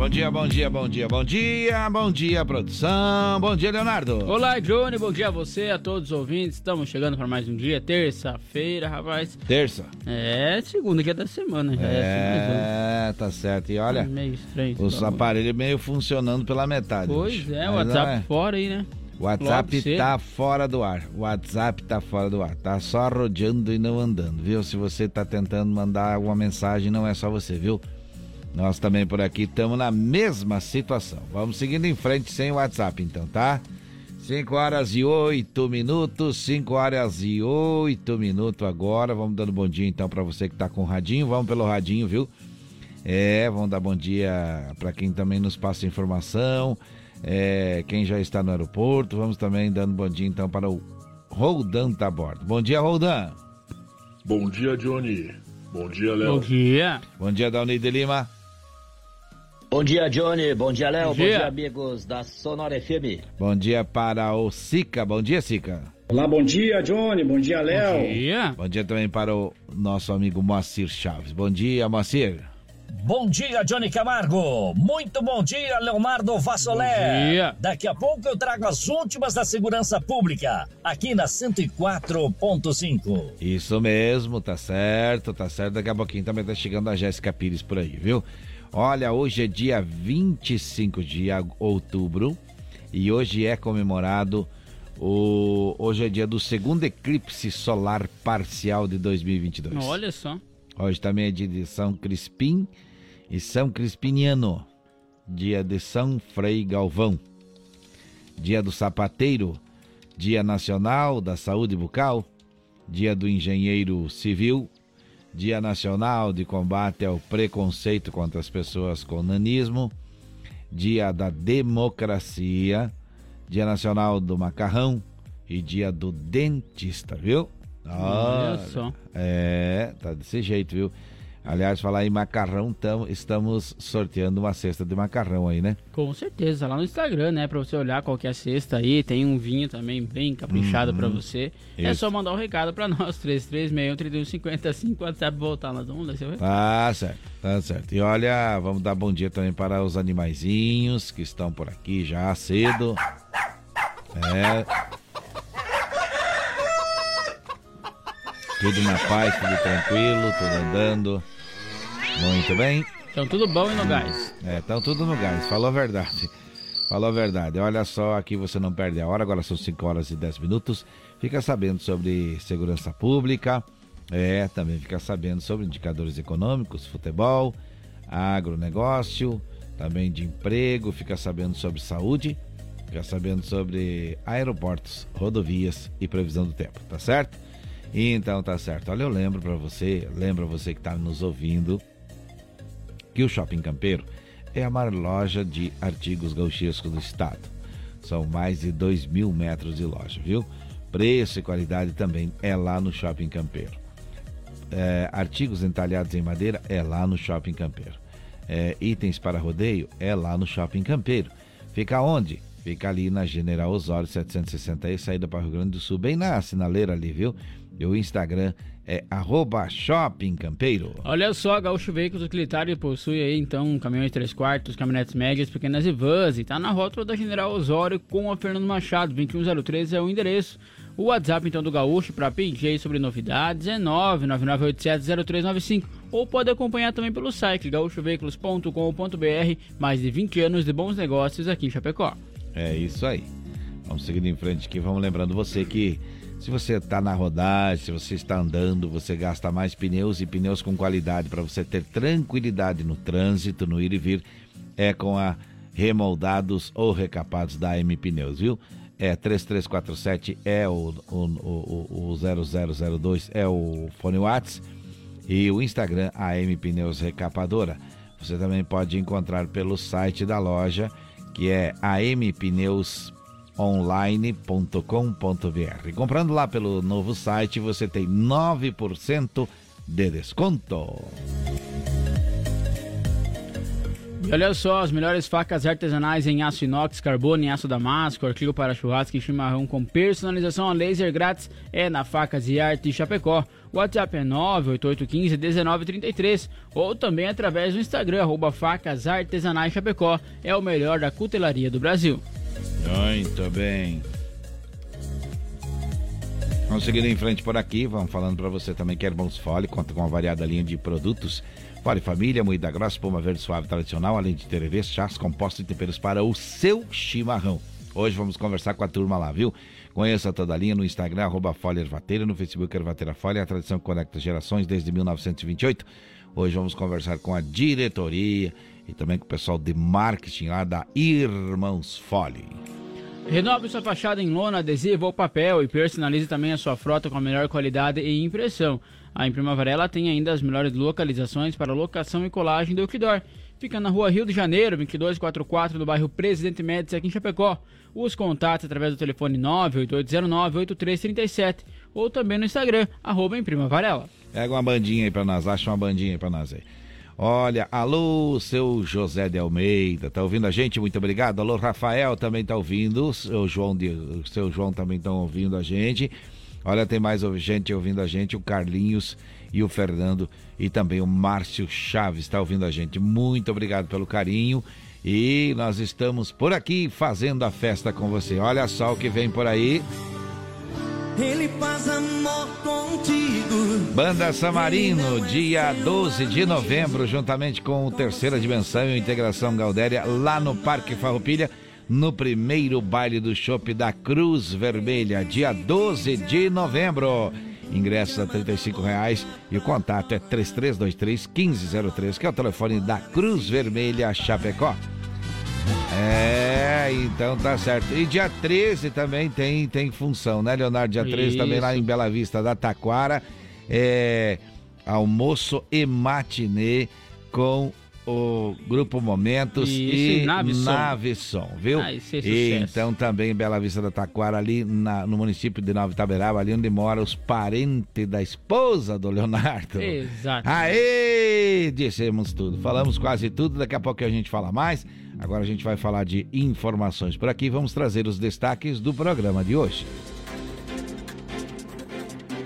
Bom dia, bom dia, bom dia, bom dia, bom dia, produção. Bom dia, Leonardo. Olá, Johnny, bom dia a você, a todos os ouvintes. Estamos chegando para mais um dia, terça-feira, rapaz. Terça. É, segunda dia da semana já. É, é tá certo. E olha, meio estranho. os aparelhos meio funcionando pela metade. Pois bicho. é, o Mas, WhatsApp é, fora aí, né? O WhatsApp tá fora do ar. O WhatsApp tá fora do ar. Tá só rodeando e não andando, viu? Se você tá tentando mandar alguma mensagem, não é só você, viu? Nós também por aqui estamos na mesma situação. Vamos seguindo em frente sem o WhatsApp, então, tá? 5 horas e 8 minutos, 5 horas e 8 minutos agora. Vamos dando bom dia então para você que tá com o radinho. Vamos pelo radinho, viu? É, vamos dar bom dia para quem também nos passa informação. É, quem já está no aeroporto. Vamos também dando bom dia então para o Roldan tá a bordo. Bom dia, Roldan. Bom dia, Johnny. Bom dia, Bom Léo. dia. Bom dia, Dauni de Lima. Bom dia, Johnny. Bom dia, Léo. Bom Bom dia. amigos da Sonora FM. Bom dia para o Sica. Bom dia, Sica. Olá, bom dia, Johnny. Bom dia, Bom Léo. dia. Bom dia também para o nosso amigo Moacir Chaves. Bom dia, Moacir. Bom dia, Johnny Camargo. Muito bom dia, Leonardo Vassolé. Bom dia. Daqui a pouco eu trago as últimas da segurança pública, aqui na 104.5. Isso mesmo, tá certo, tá certo. Daqui a pouquinho também tá chegando a Jéssica Pires por aí, viu? Olha, hoje é dia 25 de outubro e hoje é comemorado o. Hoje é dia do segundo eclipse solar parcial de 2022. Olha só. Hoje também é dia de São Crispim e São Crispiniano. Dia de São Frei Galvão. Dia do Sapateiro. Dia Nacional da Saúde Bucal. Dia do Engenheiro Civil. Dia Nacional de Combate ao Preconceito contra as Pessoas com Nanismo. Dia da Democracia. Dia Nacional do Macarrão. E dia do Dentista, viu? Olha Olha, só. é, tá desse jeito, viu? Aliás, falar em macarrão, tam, estamos sorteando uma cesta de macarrão aí, né? Com certeza, lá no Instagram, né? Pra você olhar qual que é cesta aí. Tem um vinho também bem caprichado pra você. É Uhum. Só mandar um recado pra nós, 3361-3155, WhatsApp voltar. Nós vamos ler seu recado. Tá certo, tá certo. E olha, vamos dar bom dia também para os animaizinhos que estão por aqui já cedo. É. Tudo na paz, tudo tranquilo, tudo andando. Muito bem. Então, tudo bom e no gás? É, estão tudo no gás, falou a verdade. Falou a verdade. Olha só, aqui você não perde a hora, agora são 5 horas e 10 minutos. Fica sabendo sobre segurança pública, é, também fica sabendo sobre indicadores econômicos, futebol, agronegócio, também de emprego, fica sabendo sobre saúde, fica sabendo sobre aeroportos, rodovias e previsão do tempo, tá certo? Então tá certo. Olha, eu lembro para você, lembra você que tá nos ouvindo, que o Shopping Campeiro é a maior loja de artigos gauchescos do estado. São mais de 2 mil metros de loja, viu? Preço e qualidade também é lá no Shopping Campeiro. É, artigos entalhados em madeira é lá no Shopping Campeiro. É, itens para rodeio é lá no Shopping Campeiro. Fica onde? Fica ali na General Osório 760 saída para o Rio Grande do Sul, bem na sinaleira ali, viu? E o Instagram é arroba Shopping Campeiro. Olha só, Gaúcho Veículos Utilitário possui aí então caminhões 3 quartos, caminhonetes médias, pequenas e vans e tá na rótula da General Osório com a Fernando Machado, 2103 é o endereço. O WhatsApp então do Gaúcho para pedir sobre novidades é 999870395 ou pode acompanhar também pelo site gaúchoveículos.com.br, mais de 20 anos de bons negócios aqui em Chapecó. É isso aí. Vamos seguindo em frente aqui. Vamos lembrando você que se você está na rodagem, se você está andando, você gasta mais pneus e pneus com qualidade para você ter tranquilidade no trânsito, no ir e vir, é com a remoldados ou recapados da AM Pneus, viu? É 3347 é o, o, o, o 0002 é o fone Whats e o Instagram AM Pneus Recapadora. Você também pode encontrar pelo site da loja que é online.com.br. Comprando lá pelo novo site, você tem 9% de desconto. Olha só, as melhores facas artesanais em aço inox, carbono e aço damasco, artigo para churrasco e chimarrão com personalização a laser grátis é na Facas e Arte Chapecó. WhatsApp é 98815-1933 ou também através do Instagram, arroba Facas Artesanais Chapecó. É o melhor da cutelaria do Brasil. Muito bem. Vamos seguindo em frente por aqui, vamos falando para você também que Hermãos Fole conta com uma variada linha de produtos Fole Família, moída grossa, espuma verde suave tradicional, além de tererês, chás, compostos e temperos para o seu chimarrão. Hoje vamos conversar com a turma lá, viu? Conheça toda a linha no Instagram, arroba Folha Ervateira, no Facebook Ervateira Folha, a tradição conecta gerações desde 1928. Hoje vamos conversar com a diretoria e também com o pessoal de marketing lá da Irmãos Fole. Renove sua fachada em lona, adesivo ou papel e personalize também a sua frota com a melhor qualidade e impressão. A Imprima Varela tem ainda as melhores localizações para locação e colagem do outdoor. Fica na rua Rio de Janeiro, 2244, no bairro Presidente Médici, aqui em Chapecó. Os contatos através do telefone 98809-8337 ou também no Instagram, arroba Imprima Varela. Pega uma bandinha aí pra nós, acha uma bandinha aí pra nós aí. Olha, alô, seu José de Almeida, tá ouvindo a gente? Muito obrigado. Alô, Rafael também tá ouvindo, seu João, de, seu João também estão ouvindo a gente. Olha, tem mais gente ouvindo a gente, o Carlinhos e o Fernando e também o Márcio Chaves está ouvindo a gente. Muito obrigado pelo carinho e nós estamos por aqui fazendo a festa com você. Olha só o que vem por aí. Ele faz amor contigo. Banda Samarino, dia 12 de novembro, juntamente com o Terceira Dimensão e Integração Galdéria, lá no Parque Farroupilha no primeiro baile do Chopp da Cruz Vermelha, dia 12 de novembro. Ingressos a R$ reais e o contato é 3323-1503, que é o telefone da Cruz Vermelha Chapecó. É, então tá certo. E dia 13 também tem, tem função, né, Leonardo? Dia 13 Isso. também lá em Bela Vista da Taquara. É almoço e matinê com o Grupo Momentos Isso, e Nave Som, Nave Som viu? Ah, e então também Bela Vista da Taquara, ali na, no município de Nova Itaberaba, ali onde mora os parentes da esposa do Leonardo. Exato. Aê! Dissemos tudo, falamos quase tudo, daqui a pouco a gente fala mais. Agora a gente vai falar de informações por aqui, vamos trazer os destaques do programa de hoje.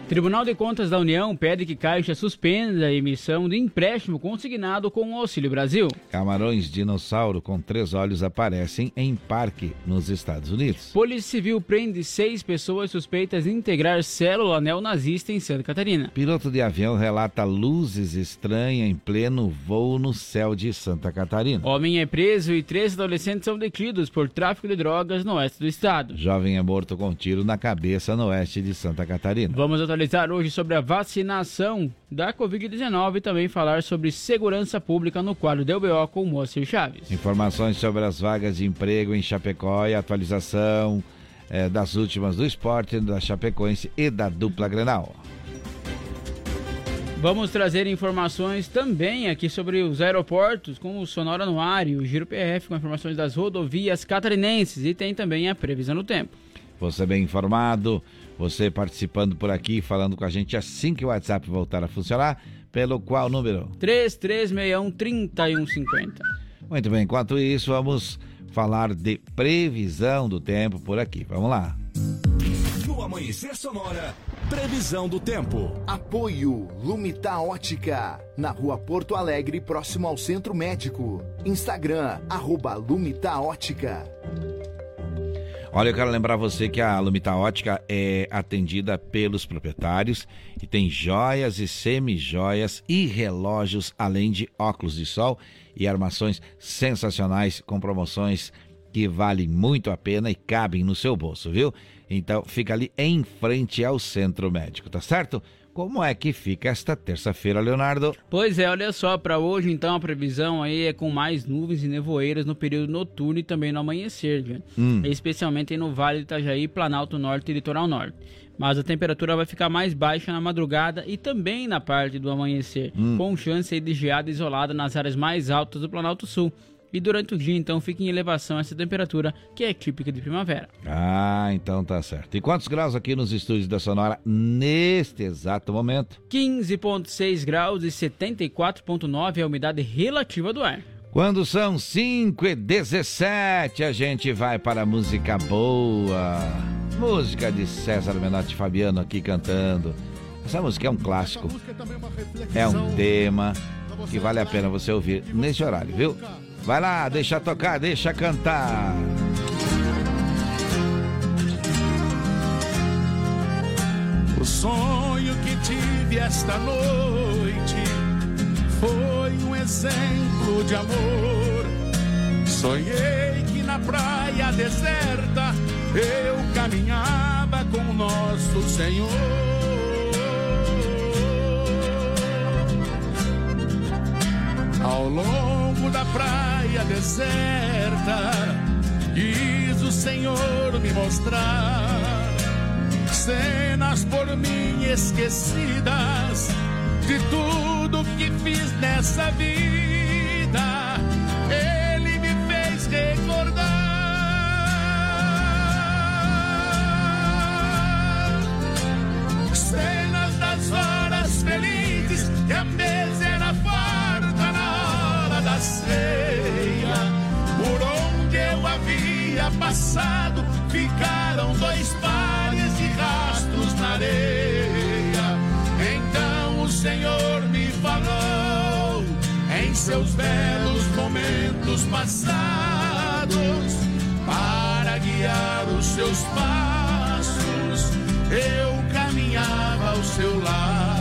Tribunal de Contas da União pede que Caixa suspenda a emissão de empréstimo consignado com o Auxílio Brasil. Camarões dinossauro com três olhos aparecem em parque nos Estados Unidos. Polícia Civil prende seis pessoas suspeitas de integrar célula neonazista em Santa Catarina. Piloto de avião relata luzes estranhas em pleno voo no céu de Santa Catarina. Homem é preso e três adolescentes são detidos por tráfico de drogas no oeste do estado. Jovem é morto com tiro na cabeça no oeste de Santa Catarina. Vamos atualizar hoje sobre a vacinação da Covid-19 e também falar sobre segurança pública no quadro do UBO com o Moacir Chaves. Informações sobre as vagas de emprego em Chapecó e atualização é, das últimas do esporte, da Chapecoense e da dupla Grenal. Vamos trazer informações também aqui sobre os aeroportos com o Sonora no ar e o Giro PF com informações das rodovias catarinenses e tem também a previsão do tempo. Você bem informado, você participando por aqui, falando com a gente assim que o WhatsApp voltar a funcionar, pelo qual número? 3361-3150. Muito bem, enquanto isso, vamos falar de previsão do tempo por aqui. Vamos lá. No Amanhecer Sonora, previsão do tempo. Apoio Lumita Ótica, na rua Porto Alegre, próximo ao Centro Médico. Instagram, arroba Lumita Ótica. Olha, eu quero lembrar você que a Lumita Ótica é atendida pelos proprietários e tem joias e semi-joias e relógios, além de óculos de sol e armações sensacionais com promoções que valem muito a pena e cabem no seu bolso, viu? Então fica ali em frente ao centro médico, tá certo? Como é que fica esta terça-feira, Leonardo? Pois é, olha só, para hoje então a previsão aí é com mais nuvens e nevoeiras no período noturno e também no amanhecer? Hum. especialmente no Vale do Itajaí, Planalto Norte e Litoral Norte. Mas a temperatura vai ficar mais baixa na madrugada e também na parte do amanhecer, hum. com chance de geada isolada nas áreas mais altas do Planalto Sul e durante o dia então fica em elevação essa temperatura que é típica de primavera. Ah, então tá certo. E quantos graus aqui nos estúdios da Sonora neste exato momento? 15,6 graus e 74,9 é a umidade relativa do ar. Quando são 5 e 17, a gente vai para a música boa. Música de César Menotti Fabiano aqui cantando. Essa música é um clássico. É um tema que vale a pena você ouvir nesse horário, viu? Vai lá, deixa tocar, deixa cantar. O sonho que tive esta noite foi um exemplo de amor. Sonhei que na praia deserta eu caminhava com o nosso Senhor. Ao longo da praia deserta, quis o Senhor me mostrar cenas por mim esquecidas de tudo que fiz nessa vida. Passado, ficaram dois pares de rastros na areia. Então o Senhor me falou em seus belos momentos passados para guiar os seus passos. Eu caminhava ao seu lado.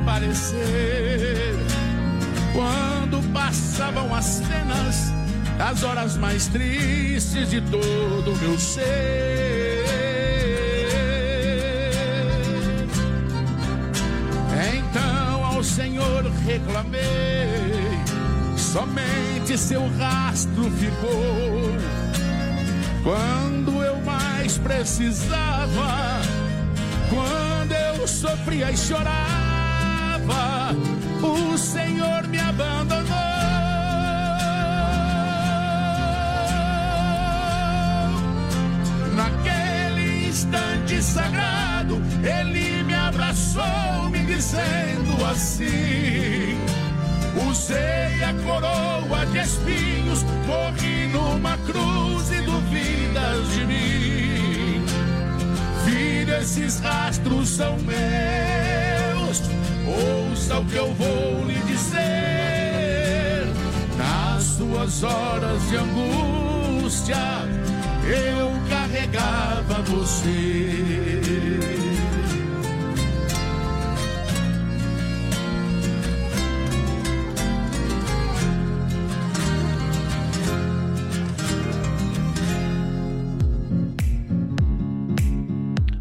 Aparecer quando passavam as cenas das horas mais tristes de todo o meu ser. Então ao Senhor reclamei, somente seu rastro ficou quando eu mais precisava, quando eu sofria e chorava, o Senhor me abandonou. Naquele instante sagrado, Ele me abraçou, me dizendo assim. Usei a coroa de espinhos, morri numa cruz e duvidas de mim. Filho, esses rastros são meus. Ouça o que eu vou lhe dizer. Nas suas horas de angústia, eu carregava você.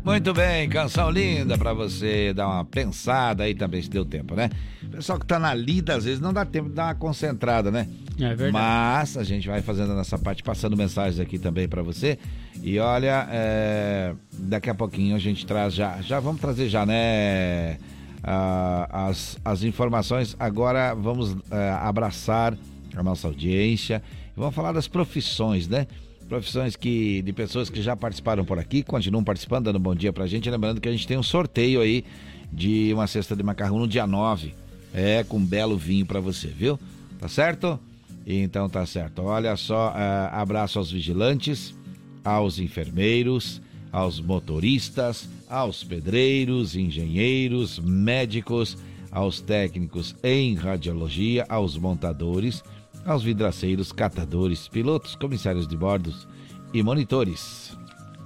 Muito bem, canção linda pra você dar uma pensada aí também, se deu tempo, né? Pessoal que tá na lida, às vezes não dá tempo de dar uma concentrada, né? É verdade. Mas a gente vai fazendo a nossa parte, passando mensagens aqui também pra você. E olha, é, daqui a pouquinho a gente traz já, já vamos trazer já, né? ah, as, as informações. Agora vamos eh, abraçar a nossa audiência. Vamos falar das profissões, né? Profissões que de pessoas que já participaram por aqui, continuam participando, dando um bom dia pra gente. Lembrando que a gente tem um sorteio aí de uma cesta de macarrão no dia 9. É, com um belo vinho pra você, viu? Tá certo? Então tá certo. Olha só, eh, abraço aos vigilantes, aos enfermeiros, aos motoristas, aos pedreiros, engenheiros, médicos, aos técnicos em radiologia, aos montadores, aos vidraceiros, catadores, pilotos, comissários de bordos e monitores.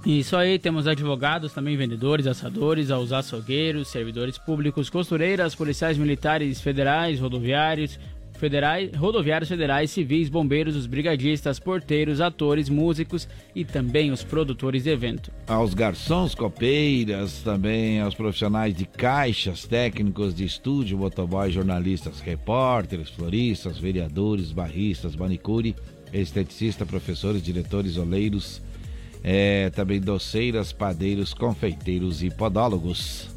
Isso aí, temos advogados, também vendedores, assadores, aos açougueiros, servidores públicos, costureiras, policiais militares federais, rodoviários, federais, rodoviários federais, civis, bombeiros, os brigadistas, porteiros, atores, músicos e também os produtores de evento. Aos garçons, copeiras, também aos profissionais de caixas, técnicos de estúdio, motoboy, jornalistas, repórteres, floristas, vereadores, barristas, manicure, esteticista, professores, diretores, oleiros, é, também doceiras, padeiros, confeiteiros e podólogos.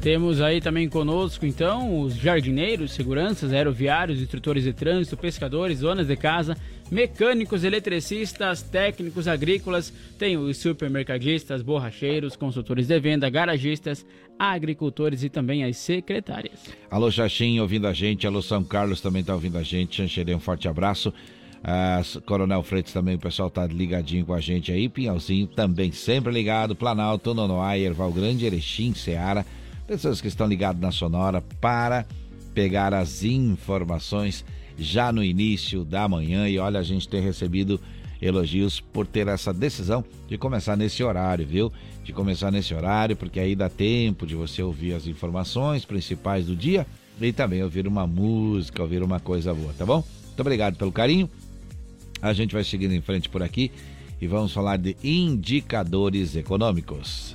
Temos aí também conosco, então, os jardineiros, seguranças, aeroviários, instrutores de trânsito, pescadores, donas de casa, mecânicos, eletricistas, técnicos agrícolas, tem os supermercadistas, borracheiros, consultores de venda, garagistas, agricultores e também as secretárias. Alô, Xaxim, ouvindo a gente. Alô, São Carlos também está ouvindo a gente. Xanxerê, um forte abraço. Coronel Freitas também, o pessoal tá ligadinho com a gente aí. Pinhalzinho também sempre ligado. Planalto, Nonoai, Erval Grande, Erechim, Seara pessoas que estão ligadas na Sonora para pegar as informações já no início da manhã. E olha, a gente tem recebido elogios por ter essa decisão de começar nesse horário, viu? De começar nesse horário, porque aí dá tempo de você ouvir as informações principais do dia e também ouvir uma música, ouvir uma coisa boa, tá bom? Muito obrigado pelo carinho. A gente vai seguindo em frente por aqui e vamos falar de indicadores econômicos.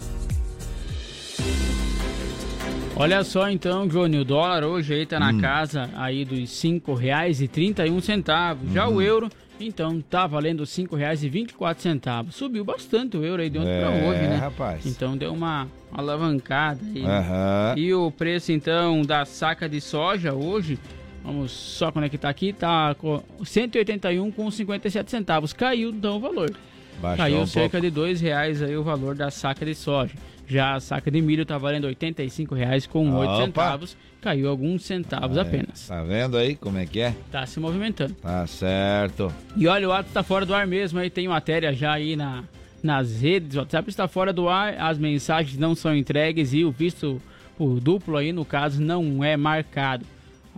Olha só então, Johnny, o dólar hoje aí tá na hum. casa aí dos cinco reais e trinta e um centavos. Já o uhum. euro, então, tá valendo cinco reais e vinte e quatro centavos. Subiu bastante o euro aí de ontem é, para hoje, né? rapaz. Então deu uma alavancada aí. Uhum. E o preço então da saca de soja hoje, vamos só conectar aqui, tá com 181 com 57 centavos. Caiu então o valor. Baixou Caiu um cerca pouco. de dois reais aí o valor da saca de soja. Já a saca de milho está valendo R$ 85,00 com Opa. 8 centavos. Caiu alguns centavos apenas. Tá vendo aí como é que é? Tá se movimentando. Tá certo. E olha, o ato está fora do ar mesmo. Aí tem matéria já aí na, nas redes. O WhatsApp está fora do ar, as mensagens não são entregues e o visto por duplo aí, no caso, não é marcado.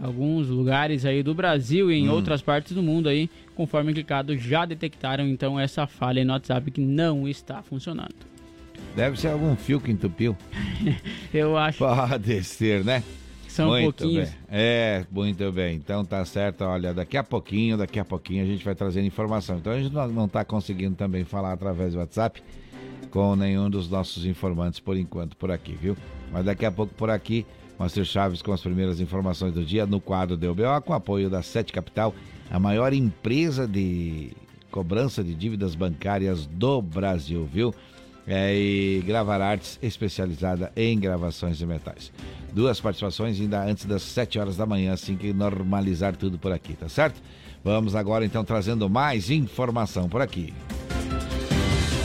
Alguns lugares aí do Brasil e em hum. outras partes do mundo aí, conforme clicado, já detectaram então essa falha no WhatsApp que não está funcionando. Deve ser algum fio que entupiu. Eu acho. Pode ser, né? São muito pouquinhos. Bem. É, muito bem. Então tá certo. Olha, daqui a pouquinho, daqui a pouquinho a gente vai trazendo informação. Então a gente não está conseguindo também falar através do WhatsApp com nenhum dos nossos informantes por enquanto por aqui, viu? Mas daqui a pouco por aqui, Master Chaves com as primeiras informações do dia no quadro do UBO, com apoio da Sete Capital, a maior empresa de cobrança de dívidas bancárias do Brasil, viu? É, e Gravar Artes, especializada em gravações de metais. Duas participações ainda antes das 7 horas da manhã, assim que normalizar tudo por aqui, tá certo? Vamos agora então trazendo mais informação por aqui.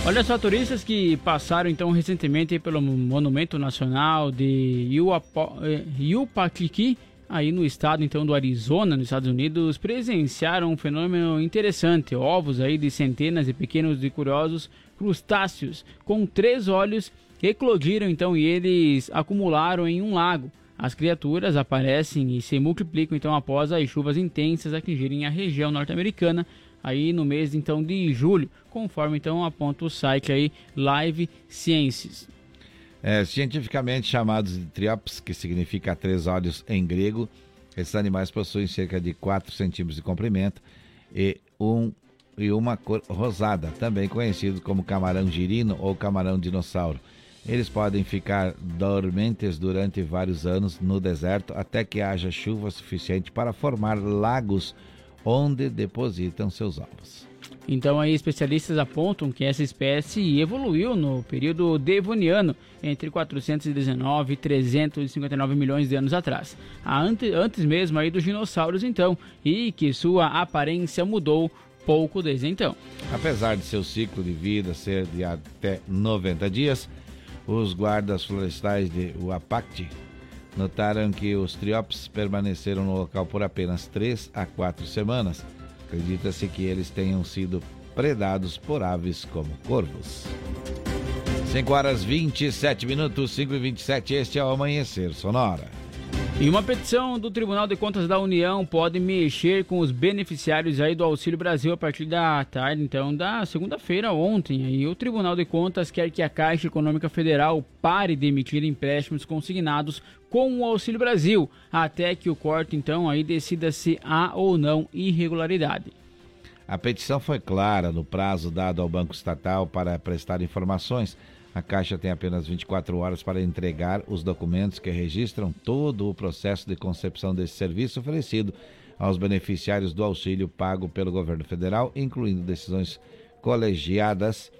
Olha só, turistas que passaram então recentemente pelo Monumento Nacional de Yupaquiqui, aí no estado então do Arizona, nos Estados Unidos, presenciaram um fenômeno interessante. Ovos aí de centenas de pequenos e curiosos crustáceos com três olhos eclodiram então e eles acumularam em um lago. As criaturas aparecem e se multiplicam então após as chuvas intensas atingirem a região norte-americana aí no mês então de julho, conforme então aponta o site aí Live Sciences. É, cientificamente chamados de triops, que significa três olhos em grego, esses animais possuem cerca de 4 centímetros de comprimento e, um, e uma cor rosada, também conhecido como camarão girino ou camarão dinossauro. Eles podem ficar dormentes durante vários anos no deserto até que haja chuva suficiente para formar lagos onde depositam seus ovos. Então aí especialistas apontam que essa espécie evoluiu no período devoniano entre 419 e 359 milhões de anos atrás, antes, antes mesmo aí dos dinossauros então, e que sua aparência mudou pouco desde então. Apesar de seu ciclo de vida ser de até 90 dias, os guardas florestais de Uapacti notaram que os triops permaneceram no local por apenas 3 a 4 semanas Acredita-se que eles tenham sido predados por aves como corvos. 5 horas 27 minutos, 5 e 27, este é o Amanhecer Sonora. E uma petição do Tribunal de Contas da União pode mexer com os beneficiários aí do Auxílio Brasil a partir da tarde, então, da segunda-feira ontem. Aí o Tribunal de Contas quer que a Caixa Econômica Federal pare de emitir empréstimos consignados com o Auxílio Brasil, até que o corte, então, aí decida se há ou não irregularidade. A petição foi clara no prazo dado ao Banco Estatal para prestar informações a Caixa tem apenas 24 horas para entregar os documentos que registram todo o processo de concepção desse serviço oferecido aos beneficiários do auxílio pago pelo governo federal, incluindo decisões colegiadas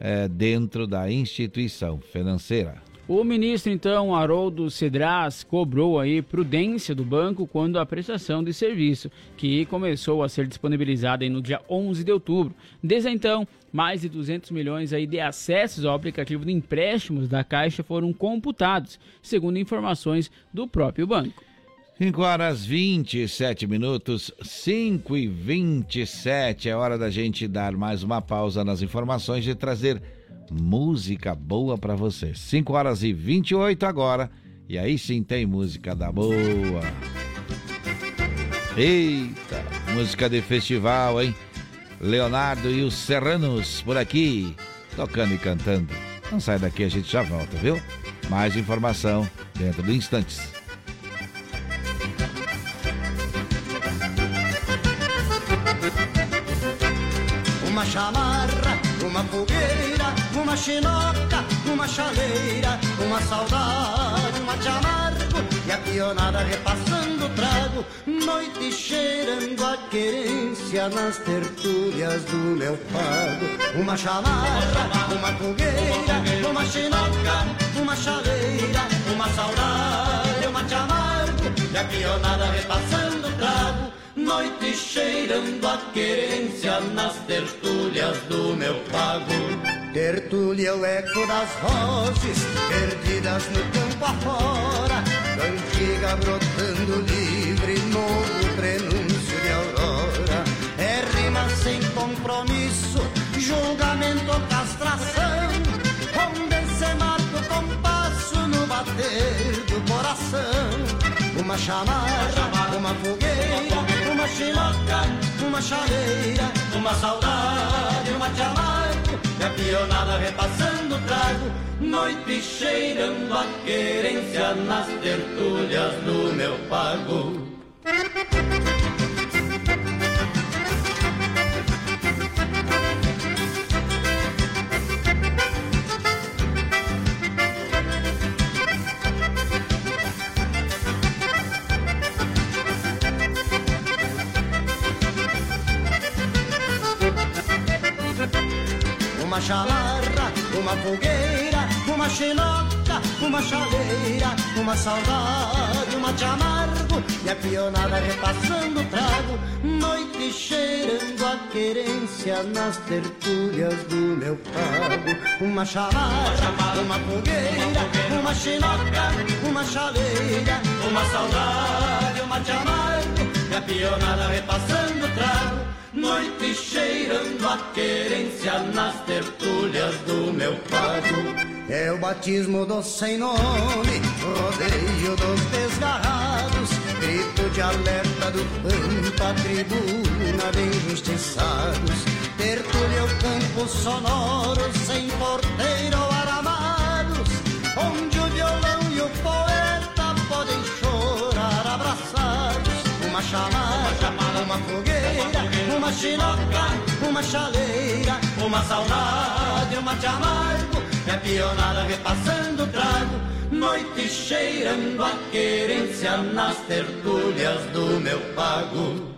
eh, dentro da instituição financeira. O ministro, então, Haroldo Cedras, cobrou aí prudência do banco quando a prestação de serviço, que começou a ser disponibilizada no dia 11 de outubro. Desde então, mais de 200 milhões aí de acessos ao aplicativo de empréstimos da Caixa foram computados, segundo informações do próprio banco. 5 horas 27 minutos, 5 e 27. É hora da gente dar mais uma pausa nas informações e trazer música boa para você. 5 horas e 28 agora. E aí sim tem música da boa. Eita, música de festival, hein? Leonardo e os Serranos por aqui, tocando e cantando. Não sai daqui, a gente já volta, viu? Mais informação dentro de instantes. Uma chamarra, uma fogueira uma chinoca, uma chaleira, uma saudade, uma de amargo e a pionada repassando o trago, noite cheirando a querência nas tertúlias do meu pago. Uma chamarra, uma fogueira, uma chinoca, uma chaleira, uma saudade, uma de amargo e a pionada repassando o trago, noite cheirando a querência nas tertúlias do meu pago. Tertúlia é o eco das vozes perdidas no campo afora, cantiga brotando livre, novo prenúncio de aurora. É rima sem compromisso, julgamento ou castração, onde se marca o compasso no bater do coração. Uma chamarra, uma fogueira, uma chiloca, uma chaleira, uma saudade, uma chamada a pionada repassando o trago, noite cheirando a querência nas tertúlias do meu pago. Uma chamarra, uma fogueira, uma xenoca, uma chaleira, uma saudade, uma de amargo e a pionada repassando o trago, noite cheirando a querência nas tertúlias do meu pago. Uma chamarra, uma fogueira, uma xenoca, uma chaleira, uma saudade, uma de amargo e a pionada repassando o trago noite cheirando a querência nas tertúlias do meu pago. É o batismo do sem nome, rodeio dos desgarrados, grito de alerta do pampa, tribuna de injustiçados. Tertúlia o campo sonoro, sem porteiro ou aramados, onde o violão e o poeta podem chorar abraçados. Uma chamada, uma fogueira uma chinoca, uma chaleira, uma saudade, uma de amargo, a pionada repassando trago, noite cheirando a querência nas tertúlias do meu pago.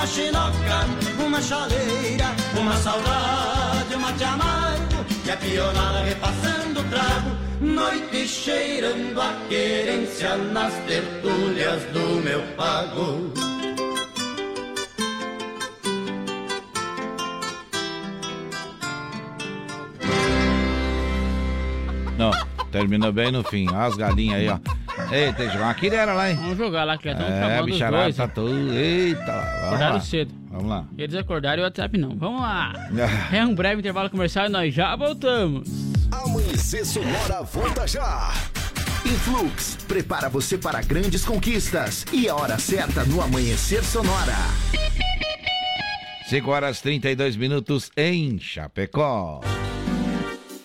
uma chinoca, uma chaleira, uma saudade, uma te amargo e a pionada repassando o trago, noite cheirando a querência nas tertúlias do meu pago. Não, termina bem no fim. As galinhas aí, ó. Eita, jogar uma quirera lá, hein? Vamos jogar lá, que já estamos É, acabando os bicharada dois. tá tudo. Eita, vamos Acordaram lá. cedo. Vamos lá. Eles acordaram e o WhatsApp não. Vamos lá. Ah. É um breve intervalo comercial e nós já voltamos. Amanhecer Sonora volta já. Influx prepara você para grandes conquistas e a hora certa no Amanhecer Sonora. 5 horas 32 minutos em Chapecó.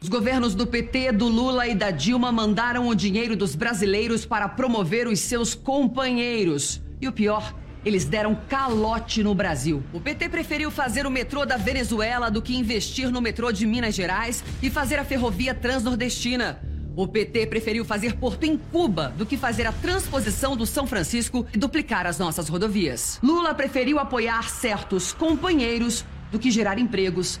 Os governos do PT, do Lula e da Dilma mandaram o dinheiro dos brasileiros para promover os seus companheiros. E o pior, eles deram calote no Brasil. O PT preferiu fazer o metrô da Venezuela do que investir no metrô de Minas Gerais e fazer a ferrovia transnordestina. O PT preferiu fazer porto em Cuba do que fazer a transposição do São Francisco e duplicar as nossas rodovias. Lula preferiu apoiar certos companheiros do que gerar empregos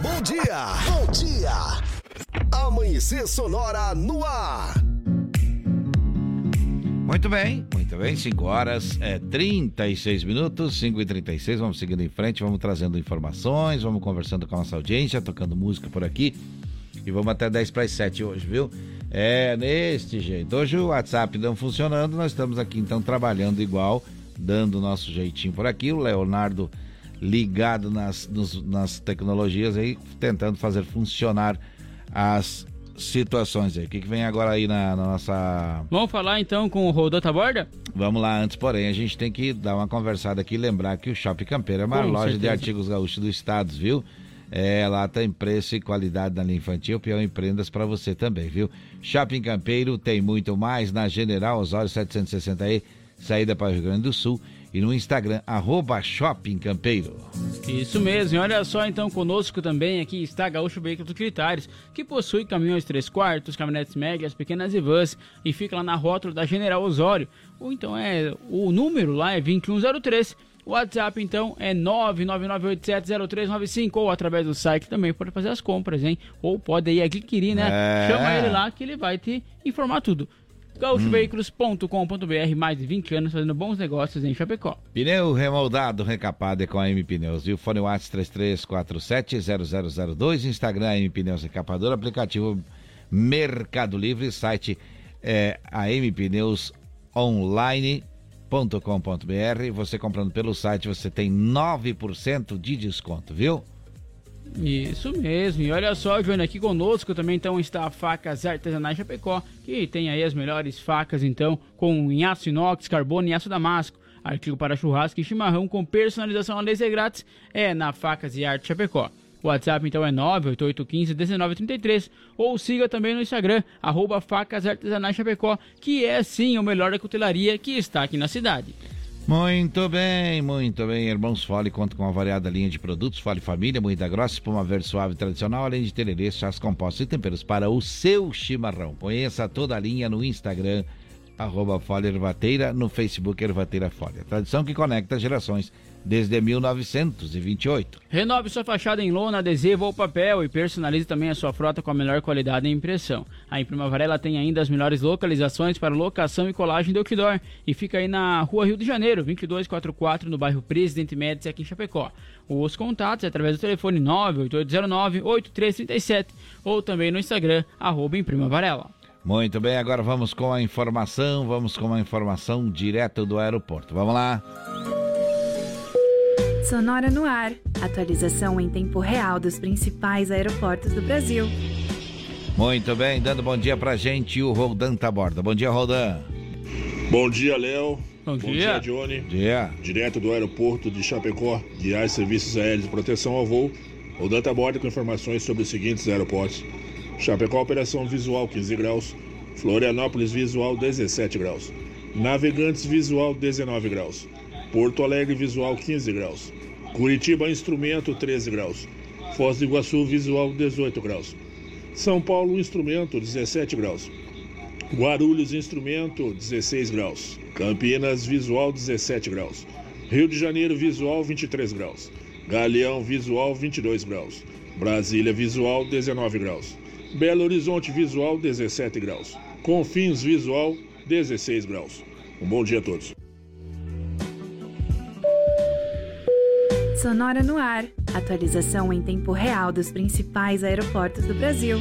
Bom dia! Bom dia! Amanhecer Sonora no ar. Muito bem, muito bem. 5 horas, é, 36 minutos, 5 e 36 Vamos seguindo em frente, vamos trazendo informações, vamos conversando com a nossa audiência, tocando música por aqui. E vamos até 10 para as 7 hoje, viu? É neste jeito. Hoje o WhatsApp não funcionando, nós estamos aqui então trabalhando igual, dando o nosso jeitinho por aqui. O Leonardo ligado nas, nos, nas tecnologias aí, tentando fazer funcionar as situações aí. O que, que vem agora aí na, na, nossa. Vamos falar então com o Rodota Borda? Vamos lá, antes, porém, a gente tem que dar uma conversada aqui e lembrar que o Shopping Campeiro é a maior Com loja certeza. de artigos gaúchos do estado, viu? É, lá tem preço e qualidade na linha infantil, peão em prendas para você também, viu? Shopping Campeiro tem muito mais na General Osório 760E, saída para o Rio Grande do Sul. E no Instagram, arroba Shopping Campeiro. Isso mesmo, e olha só então conosco também aqui está Gaúcho Veículos Utilitários, que possui caminhões 3 quartos, caminhonetes médias, pequenas e vans, e fica lá na rótula da General Osório. Ou então é, o número lá é 2103, o WhatsApp então é 999870395 ou através do site também pode fazer as compras, hein? Ou pode aí adquirir, né? É. Chama ele lá que ele vai te informar tudo. gaúchoveículos.com.br, mais de 20 anos fazendo bons negócios em Chapecó. Pneu remoldado, recapado é com a M Pneus. O fone WhatsApp 33470002, Instagram M Pneus Recapador, aplicativo Mercado Livre, site é ampneusonline.com.br. Você comprando pelo site, você tem 9% de desconto, viu? Isso mesmo, e olha só, Joana, aqui conosco também então está a Facas Artesanais Chapecó, que tem aí as melhores facas então, com em aço inox, carbono e aço damasco. Artigo para churrasco e chimarrão com personalização a laser grátis é na Facas e Arte Chapecó. O WhatsApp então é 988151933 ou siga também no Instagram, arroba Facas Artesanais Chapecó, que é sim o melhor da cutelaria que está aqui na cidade. Muito bem, muito bem. Irmãos Fole conta com uma variada linha de produtos, Fole Família, moída grossa, espuma verde suave tradicional, além de tererê, chás compostos e temperos para o seu chimarrão. Conheça toda a linha no Instagram, arroba Fole Ervateira, no Facebook Ervateira Fole. A tradição que conecta gerações desde 1928. Renove sua fachada em lona, adesivo ou papel e personalize também a sua frota com a melhor qualidade e impressão. A Imprima Varela tem ainda as melhores localizações para locação e colagem de outdoor e fica aí na Rua Rio de Janeiro, 2244, no bairro Presidente Médici, aqui em Chapecó. Os contatos é através do telefone 98809-8337 ou também no Instagram, arroba Imprima Varela. Muito bem, agora vamos com a informação, vamos com a informação direto do aeroporto. Vamos lá. Sonora no ar. Atualização em tempo real dos principais aeroportos do Brasil. Muito bem, dando bom dia pra gente, o Roldan Taborda. Bom dia, Roldan. Bom dia, Léo. Bom, dia, Johnny. Dia. Direto do aeroporto de Chapecó, guiar serviços aéreos de proteção ao voo. O Danta borda com informações sobre os seguintes aeroportos. Chapecó, operação visual 15 graus. Florianópolis, visual 17 graus. Navegantes, visual 19 graus. Porto Alegre, visual 15 graus. Curitiba, instrumento 13 graus. Foz do Iguaçu, visual 18 graus. São Paulo, instrumento 17 graus. Guarulhos, instrumento 16 graus. Campinas, visual 17 graus. Rio de Janeiro, visual 23 graus. Galeão, visual 22 graus. Brasília, visual 19 graus. Belo Horizonte, visual 17 graus. Confins, visual 16 graus. Um bom dia a todos. Sonora no ar. Atualização em tempo real dos principais aeroportos do Brasil.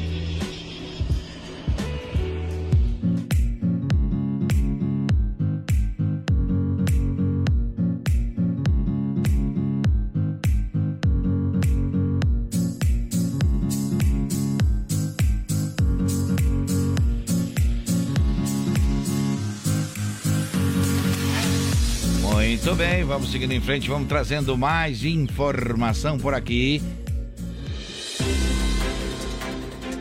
Muito bem, vamos seguindo em frente, vamos trazendo mais informação por aqui.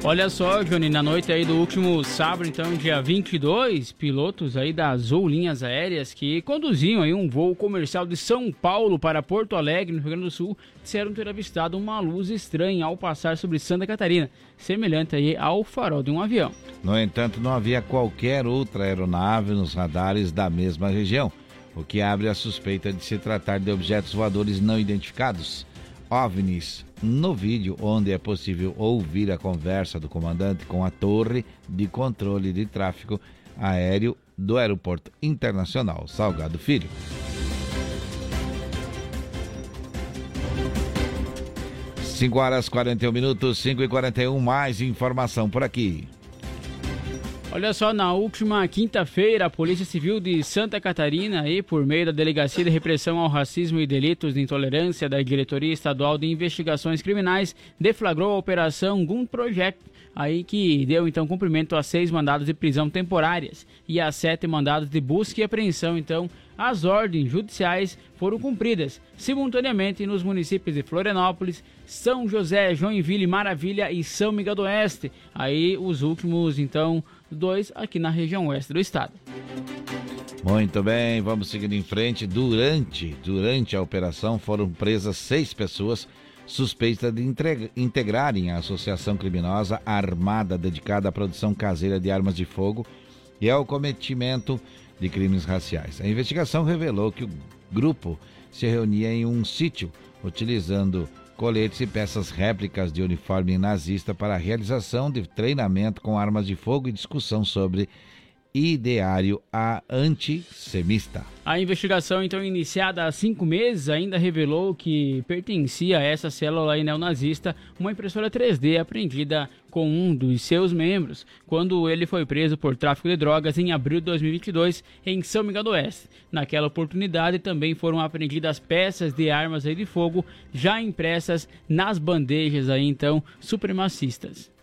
Olha só, Johnny, na noite aí do último sábado, então, dia 22, pilotos aí da Azul Linhas Aéreas que conduziam aí um voo comercial de São Paulo para Porto Alegre, no Rio Grande do Sul, disseram ter avistado uma luz estranha ao passar sobre Santa Catarina, semelhante aí ao farol de um avião. No entanto, não havia qualquer outra aeronave nos radares da mesma região, o que abre a suspeita de se tratar de objetos voadores não identificados. OVNIs. No vídeo, onde é possível ouvir a conversa do comandante com a torre de controle de tráfego aéreo do Aeroporto Internacional Salgado Filho. Cinco horas 41 minutos, 5 e 41 mais informação por aqui. Olha só, na última quinta-feira, a Polícia Civil de Santa Catarina, aí, por meio da Delegacia de Repressão ao Racismo e Delitos de Intolerância da Diretoria Estadual de Investigações Criminais, deflagrou a Operação Gun Project, aí que deu então cumprimento a seis mandados de prisão temporárias e a sete mandados de busca e apreensão. Então, as ordens judiciais foram cumpridas simultaneamente nos municípios de Florianópolis, São José, Joinville, Maravilha e São Miguel do Oeste. Aí os últimos, então, dois aqui na região oeste do estado. Muito bem, vamos seguindo em frente. Durante, durante a operação foram presas seis pessoas suspeitas de integrarem a associação criminosa armada dedicada à produção caseira de armas de fogo e ao cometimento de crimes raciais. A investigação revelou que o grupo se reunia em um sítio utilizando coletes e peças réplicas de uniforme nazista para a realização de treinamento com armas de fogo e discussão sobre ideário a antissemista. A investigação, então iniciada há cinco meses, ainda revelou que pertencia a essa célula neonazista uma impressora 3D apreendida com um dos seus membros, quando ele foi preso por tráfico de drogas em abril de 2022 em São Miguel do Oeste. Naquela oportunidade também foram apreendidas peças de armas de fogo já impressas nas bandejas aí então supremacistas.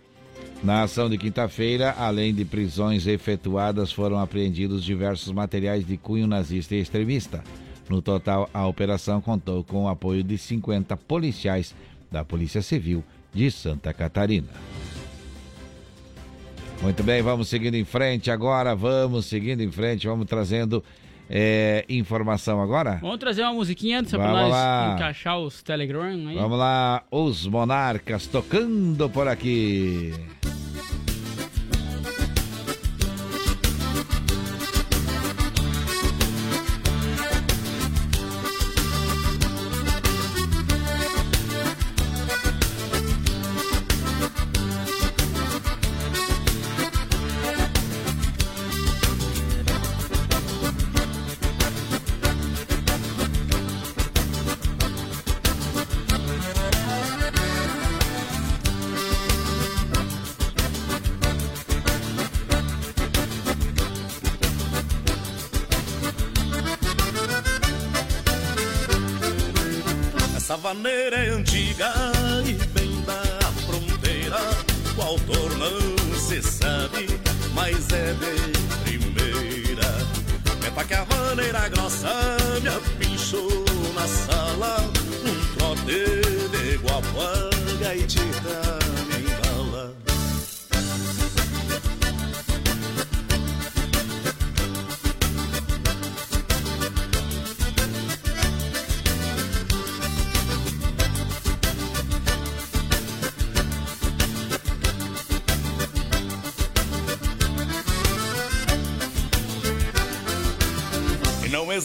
Na ação de quinta-feira, além de prisões efetuadas, foram apreendidos diversos materiais de cunho nazista e extremista. No total, a operação contou com o apoio de 50 policiais da Polícia Civil de Santa Catarina. Muito bem, vamos seguindo em frente agora, vamos seguindo em frente, vamos trazendo é, informação agora? Vamos trazer uma musiquinha antes para nós encaixar os Telegram aí. Vamos lá, os Monarcas tocando por aqui. Maneira é antiga e bem da fronteira. O autor não se sabe, mas é de primeira. É pra que a maneira grossa me apinchou na sala. Um trote de guapaga e tira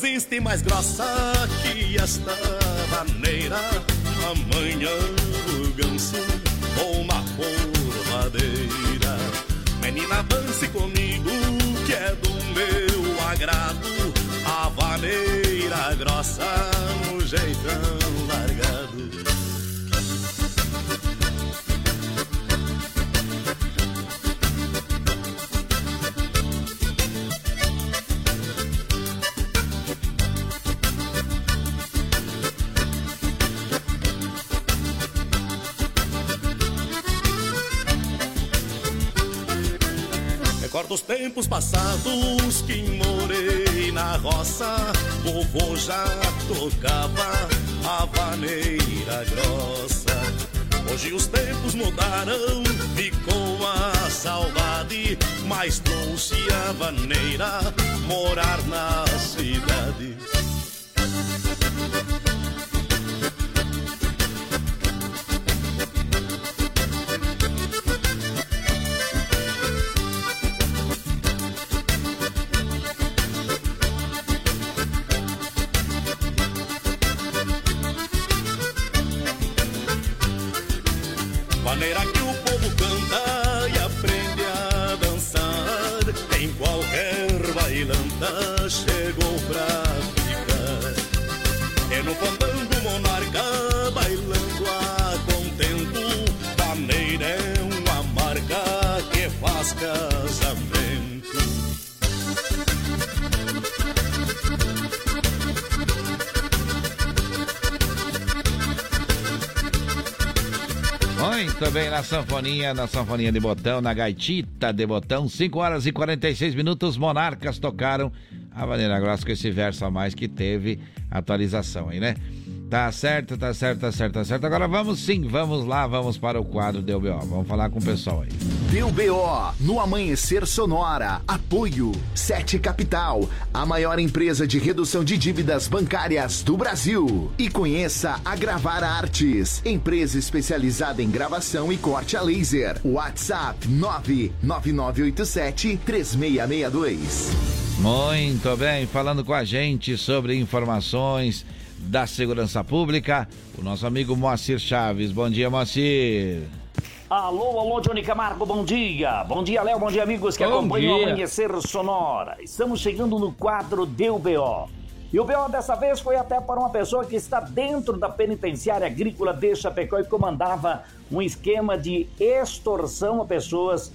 existe mais grossa que esta maneira. Amanhã o ganso ou na formadeira. Menina, dance comigo que é do meu agrado. A vaneira grossa no jeitão largado. Dos tempos passados que morei na roça, vovô já tocava a vaneira grossa. Hoje os tempos mudaram, ficou a saudade, mas trouxe a vaneira morar na cidade. Na sanfoninha, na sanfoninha de botão, na gaitita de botão, 5 horas e 46 minutos, Monarcas tocaram a maneira grossa com esse verso a mais que teve atualização aí, né? Tá certo, tá certo, tá certo, tá certo. Agora vamos sim, vamos lá, vamos para o quadro Deu BO. Vamos falar com o pessoal aí. Deu BO no Amanhecer Sonora. Apoio Sete Capital, a maior empresa de redução de dívidas bancárias do Brasil. E conheça a Gravar Artes, empresa especializada em gravação e corte a laser. WhatsApp 99987 3662. Muito bem, falando com a gente sobre informações da Segurança Pública, o nosso amigo Moacir Chaves. Bom dia, Moacir. Alô, alô, Johnny Camargo, bom dia. Bom dia, Léo, bom dia, amigos que Bom acompanham o dia. Amanhecer Sonora. Estamos chegando no quadro Deu BO. E o BO dessa vez foi até para uma pessoa que está dentro da penitenciária agrícola de Chapecó e comandava um esquema de extorsão a pessoas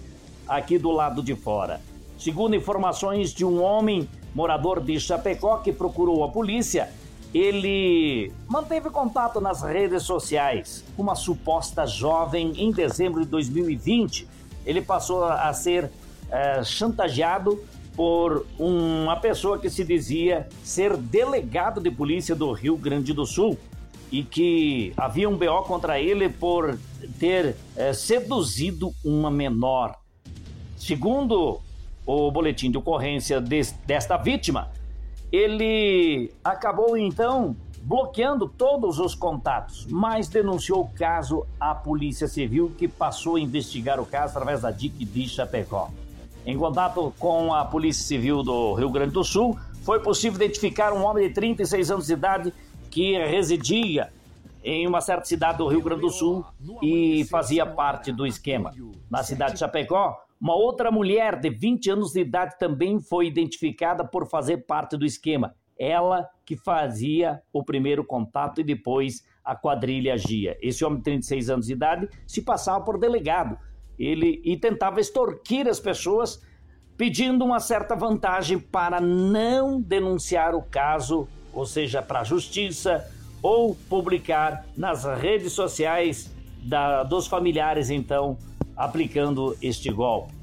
aqui do lado de fora. Segundo informações de um homem morador de Chapecó que procurou a polícia, ele manteve contato nas redes sociais com uma suposta jovem em dezembro de 2020. Ele passou a ser eh, chantageado por uma pessoa que se dizia ser delegado de polícia do Rio Grande do Sul e que havia um BO contra ele por ter eh, seduzido uma menor. Segundo o boletim de ocorrência des- desta vítima, ele acabou então bloqueando todos os contatos, mas denunciou o caso à Polícia Civil, que passou a investigar o caso através da DIC de Chapecó. Em contato com a Polícia Civil do Rio Grande do Sul, foi possível identificar um homem de 36 anos de idade que residia em uma certa cidade do Rio Grande do Sul e fazia parte do esquema. Na cidade de Chapecó, uma outra mulher de 20 anos de idade também foi identificada por fazer parte do esquema. Ela que fazia o primeiro contato e depois a quadrilha agia. Esse homem de 36 anos de idade se passava por delegado. Ele e tentava extorquir as pessoas pedindo uma certa vantagem para não denunciar o caso, ou seja, para a justiça ou publicar nas redes sociais da- dos familiares, então, aplicando este golpe.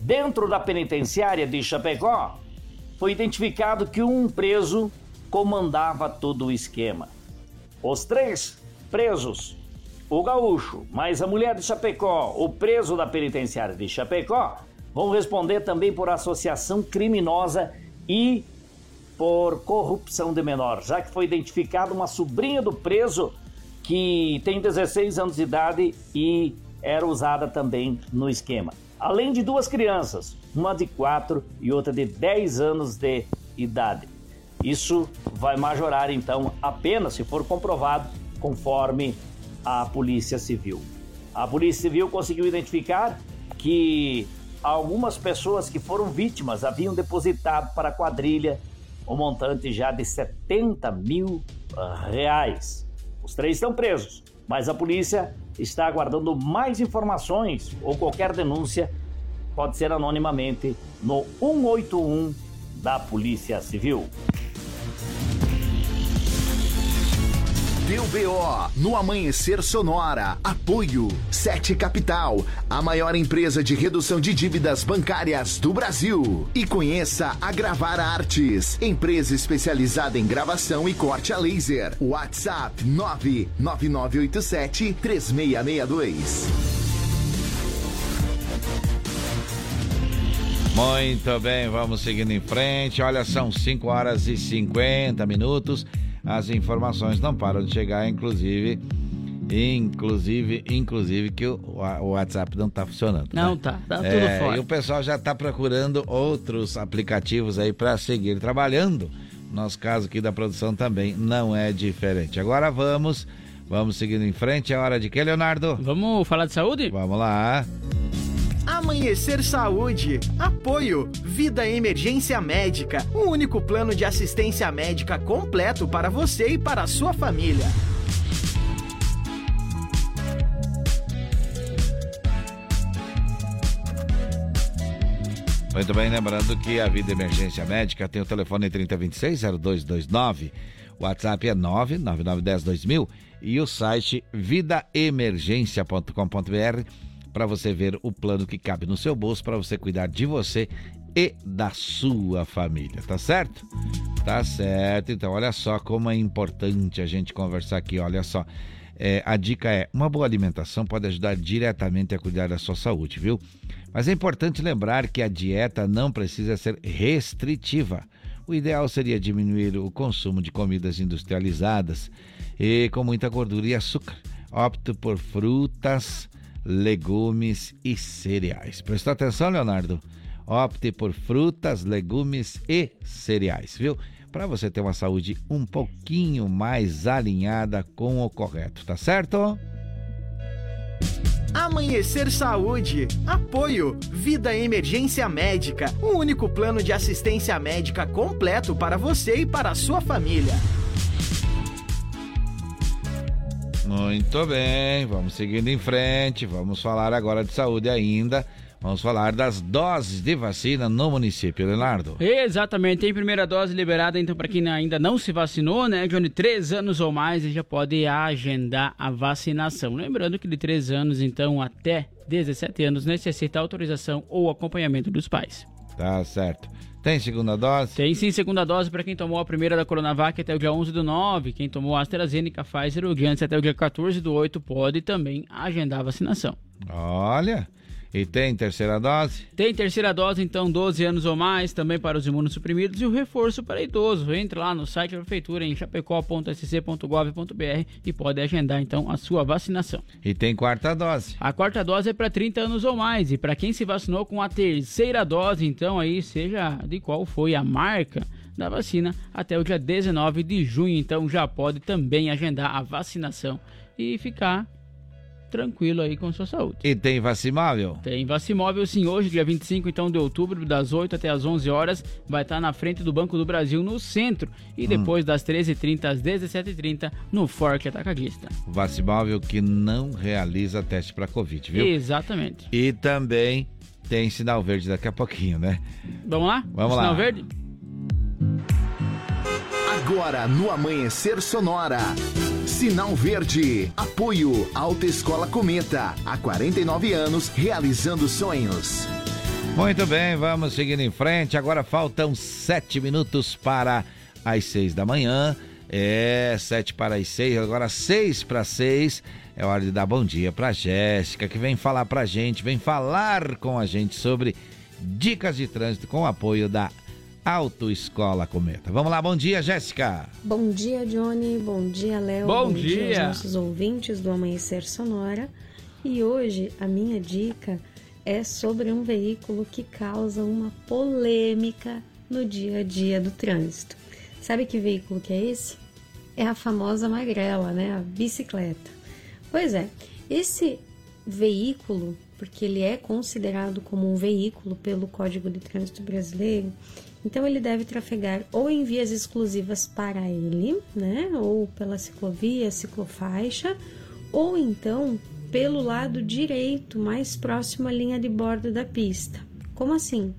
Dentro da penitenciária de Chapecó, foi identificado que um preso comandava todo o esquema. Os três presos, o gaúcho, mais a mulher de Chapecó, o preso da penitenciária de Chapecó, vão responder também por associação criminosa e por corrupção de menor, já que foi identificada uma sobrinha do preso que tem 16 anos de idade e era usada também no esquema. Além de duas crianças, uma de 4 e outra de 10 anos de idade. Isso vai majorar então a pena se for comprovado, conforme a Polícia Civil. A Polícia Civil conseguiu identificar que algumas pessoas que foram vítimas haviam depositado para a quadrilha um montante já de 70 mil ah, reais. Os três estão presos, mas a polícia está aguardando mais informações ou qualquer denúncia pode ser anonimamente no 181 da Polícia Civil. Deu BO no Amanhecer Sonora. Apoio Sete Capital, a maior empresa de redução de dívidas bancárias do Brasil. E conheça a Gravar Artes, empresa especializada em gravação e corte a laser. WhatsApp 99987 3662. Muito bem, vamos seguindo em frente. Olha, são 5 horas e 50 minutos. As informações não param de chegar, inclusive. Inclusive, inclusive que o, o WhatsApp não está funcionando. Não né? tá, tá tudo É, fora. E o pessoal já está procurando outros aplicativos aí para seguir trabalhando. Nosso caso aqui da produção também não é diferente. Agora vamos, vamos seguindo em frente. É hora de quê, Leonardo? Vamos falar de saúde? Vamos lá. Amanhecer Saúde. Apoio. Vida Emergência Médica. O único plano de assistência médica completo para você e para a sua família. Muito bem, lembrando que a Vida Emergência Médica tem o telefone 3026-0229, o WhatsApp é 99910-2000 e o site vidaemergência.com.br para você ver o plano que cabe no seu bolso para você cuidar de você e da sua família, tá certo? Tá certo, então olha só como é importante a gente conversar aqui, olha só. É, a dica é: uma boa alimentação pode ajudar diretamente a cuidar da sua saúde, viu? Mas é importante lembrar que a dieta não precisa ser restritiva. O ideal seria diminuir o consumo de comidas industrializadas e com muita gordura e açúcar. Opte por frutas, legumes e cereais. Prestou atenção, Leonardo? Opte por frutas, legumes e cereais, viu? Para você ter uma saúde um pouquinho mais alinhada com o correto, tá certo? Amanhecer Saúde. Apoio. Vida Emergência Médica. O único plano de assistência médica completo para você e para a sua família. Muito bem, vamos seguindo em frente. Vamos falar agora de saúde ainda. Vamos falar das doses de vacina no município, Leonardo. Exatamente, tem primeira dose liberada, então, para quem ainda não se vacinou, né, Johnny, três anos ou mais, já pode agendar a vacinação. Lembrando que de três anos, então, até 17 anos, necessita autorização ou acompanhamento dos pais. Tá certo. Tem segunda dose? Tem sim, segunda dose para quem tomou a primeira da Coronavac até o dia 11 do 9. Quem tomou a AstraZeneca, Pfizer ou Janssen até o dia 14 do 8 pode também agendar a vacinação. Olha, e tem terceira dose? Tem terceira dose, então 12 anos ou mais, também para os imunossuprimidos e o reforço para idoso. Entre lá no site da prefeitura em chapecó.sc.gov.br e pode agendar então a sua vacinação. E tem quarta dose? A quarta dose é para 30 anos ou mais e para quem se vacinou com a terceira dose, então aí seja de qual foi a marca da vacina até o dia 19 de junho, então já pode também agendar a vacinação e ficar tranquilo aí com sua saúde. E tem vacimóvel? Tem vacimóvel sim, hoje, dia 25 então, de outubro, das 8 até as 11 horas, vai estar na frente do Banco do Brasil, no centro, e hum. depois das 13h30 às 17h30, no Forte Atacadista. Vacimóvel que não realiza teste para Covid, viu? Exatamente. E também tem sinal verde daqui a pouquinho, né? Vamos lá? Vamos sinal lá. Sinal verde? Agora no Amanhecer Sonora. Sinal Verde. Apoio Alta Escola Cometa. Há 49 anos realizando sonhos. Muito bem, vamos seguindo em frente. Agora faltam sete minutos para as seis da manhã. É, sete para as seis, agora seis para seis. É hora de dar bom dia para Jéssica, que vem falar para a gente, vem falar com a gente sobre dicas de trânsito com apoio da Autoescola Cometa. Vamos lá, bom dia, Jéssica. Bom dia, Johnny. Bom dia, Léo. Bom, bom dia. dia aos nossos ouvintes do Amanhecer Sonora. E hoje a minha dica é sobre um veículo que causa uma polêmica no dia a dia do trânsito. Sabe que veículo que é esse? É a famosa magrela, né? A bicicleta. Pois é, esse veículo, porque ele é considerado como um veículo pelo Código de Trânsito Brasileiro, então ele deve trafegar ou em vias exclusivas para ele, né, ou pela ciclovia, ciclofaixa, ou então pelo lado direito, mais próximo à linha de bordo da pista. Como assim?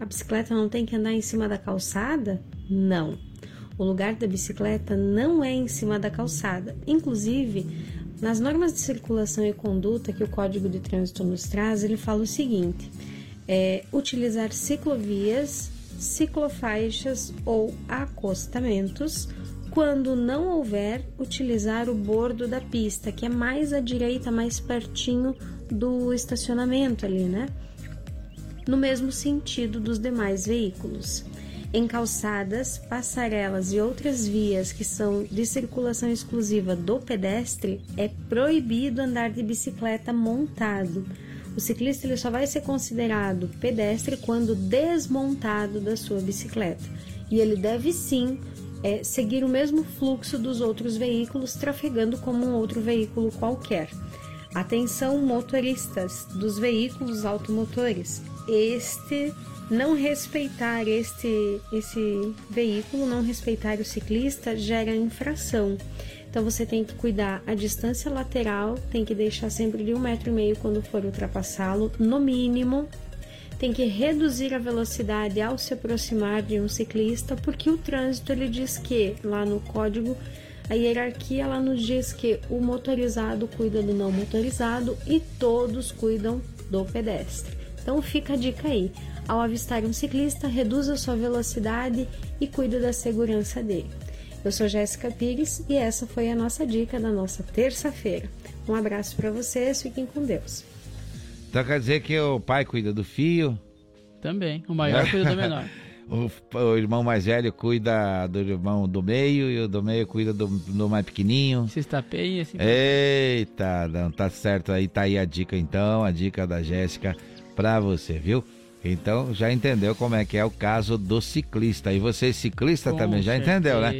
A bicicleta não tem que andar em cima da calçada? Não. O lugar da bicicleta não é em cima da calçada. Inclusive, nas normas de circulação e conduta que o Código de Trânsito nos traz, ele fala o seguinte: é, utilizar ciclovias ciclofaixas ou acostamentos. Quando não houver, utilizar o bordo da pista, que é mais à direita, mais pertinho do estacionamento ali, né? No mesmo sentido dos demais veículos. Em calçadas, passarelas e outras vias que são de circulação exclusiva do pedestre, é proibido andar de bicicleta montado o ciclista ele só vai ser considerado pedestre quando desmontado da sua bicicleta. E ele deve sim é, seguir o mesmo fluxo dos outros veículos, trafegando como um outro veículo qualquer. Atenção, motoristas dos veículos automotores. Este não respeitar este esse veículo, não respeitar o ciclista gera infração. Então você tem que cuidar a distância lateral, tem que deixar sempre de um metro e meio quando for ultrapassá-lo, no mínimo. Tem que reduzir a velocidade ao se aproximar de um ciclista, porque o trânsito ele diz que lá no código a hierarquia ela nos diz que o motorizado cuida do não motorizado e todos cuidam do pedestre. Então fica a dica aí. Ao avistar um ciclista, reduza sua velocidade e cuide da segurança dele. Eu sou Jéssica Pires e essa foi a nossa dica da nossa terça-feira. Um abraço para vocês, fiquem com Deus. Então quer dizer que o pai cuida do filho? Também. O maior cuida do menor. O, o, irmão mais velho cuida do irmão do meio e o do meio cuida do, do mais pequenininho. Se estapeia assim. Eita, não tá certo aí, tá aí a dica então, a dica da Jéssica pra você, viu? Então já entendeu como é que é o caso do ciclista. E você, ciclista, Com também já certeza. entendeu, né?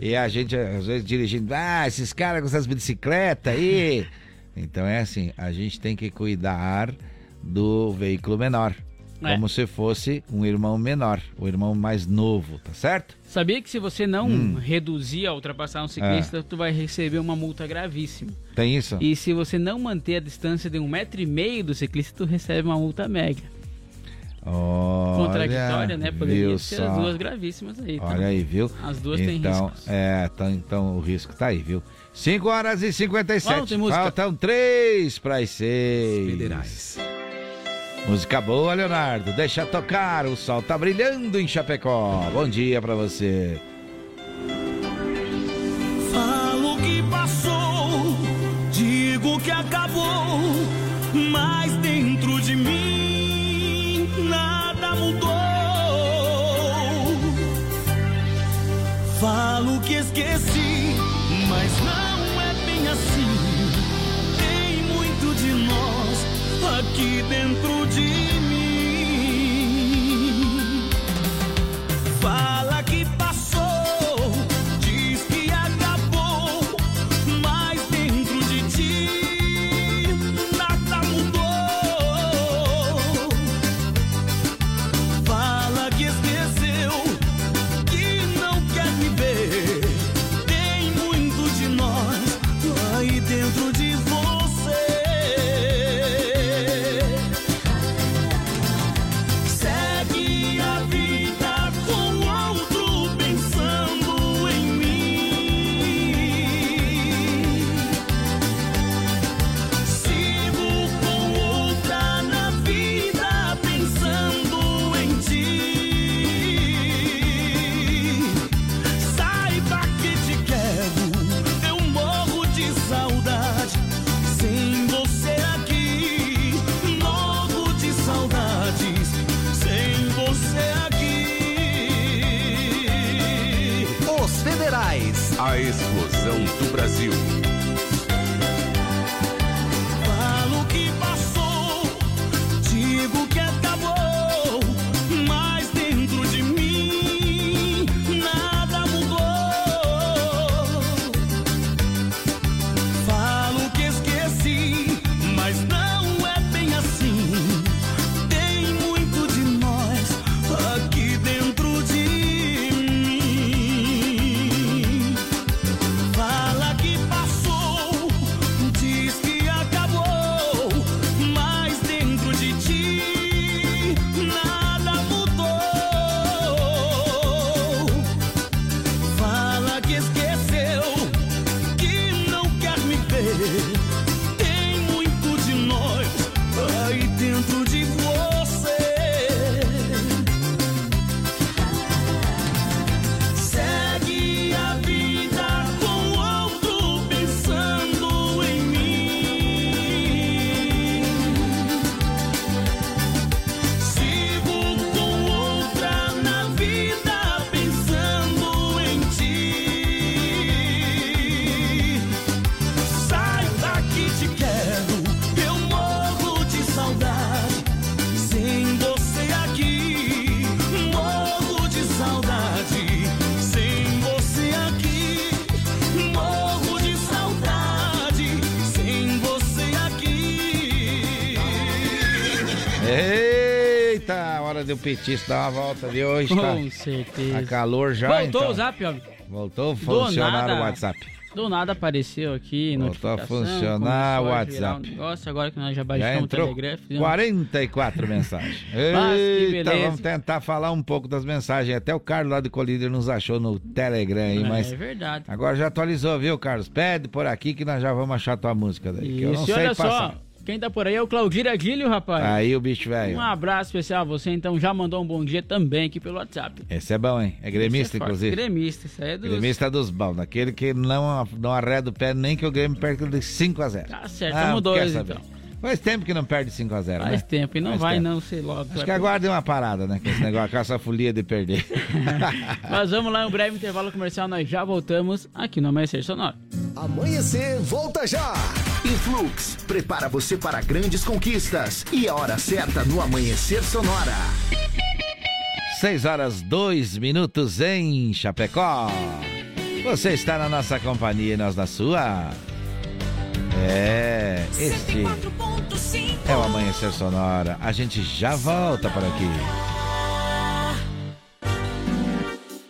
E a gente, às vezes, dirigindo, ah, esses caras com essas bicicletas aí. então é assim, a gente tem que cuidar do veículo menor. É. Como se fosse um irmão menor, o irmão mais novo, tá certo? Sabia que se você não hum. reduzir a ultrapassar um ciclista, é. tu vai receber uma multa gravíssima. Tem isso? E se você não manter a distância de um metro e meio do ciclista, tu recebe uma multa mega. Olha, Contraditória, né? Poderia ser só. as duas gravíssimas aí. Tá? Olha aí, viu? As duas então, têm riscos. É, então, então o risco tá aí, viu? 5 horas e 57. Oh, Faltam 3 para as 6. Federais. Música boa, Leonardo. Deixa tocar, o sol tá brilhando em Chapecó. Bom dia para você. Falo que passou, digo que acabou, mas que esqueci, mas não é bem assim. Tem muito de nós aqui dentro o petista dar uma volta ali hoje, tá? Com certeza. Tá calor já, Voltou então. o zap, ó. Voltou a funcionar o WhatsApp. Do nada apareceu aqui, Voltou a funcionar o WhatsApp. Um negócio agora que nós já baixamos já entrou o Telegraph. 44 mensagens. Eita, vamos tentar falar um pouco das mensagens. Até o Carlos lá do Colíder nos achou no Telegram aí, é, mas... É verdade. Agora já atualizou, viu, Carlos? Pede por aqui que nós já vamos achar tua música daí. Isso, que eu não sei olha passar. Só, Quem tá por aí é o Claudir Aguilho, rapaz. Aí o bicho velho. Um abraço especial a você, então já mandou um bom dia também aqui pelo WhatsApp. Esse é bom, hein? É gremista, Esse é inclusive. Gremista, isso aí é dos... Gremista dos bons, daquele que não, não arreda o pé nem que o Grêmio perca de 5x0. Tá certo, tamo dois, então. Faz tempo que não perde 5x0, Faz né? tempo, e não Faz vai tempo. não ser logo. Acho que agora deu uma parada, né? Com esse negócio, com essa folia de perder. Mas vamos lá, um breve intervalo comercial, nós já voltamos aqui no Amanhecer Sonoro. Amanhecer, volta já! Influx, prepara você para grandes conquistas. E a hora certa no Amanhecer Sonora. 6 horas 2 minutos em Chapecó. Você está na nossa companhia e nós na sua. É, este é o Amanhecer Sonora. A gente já volta por aqui.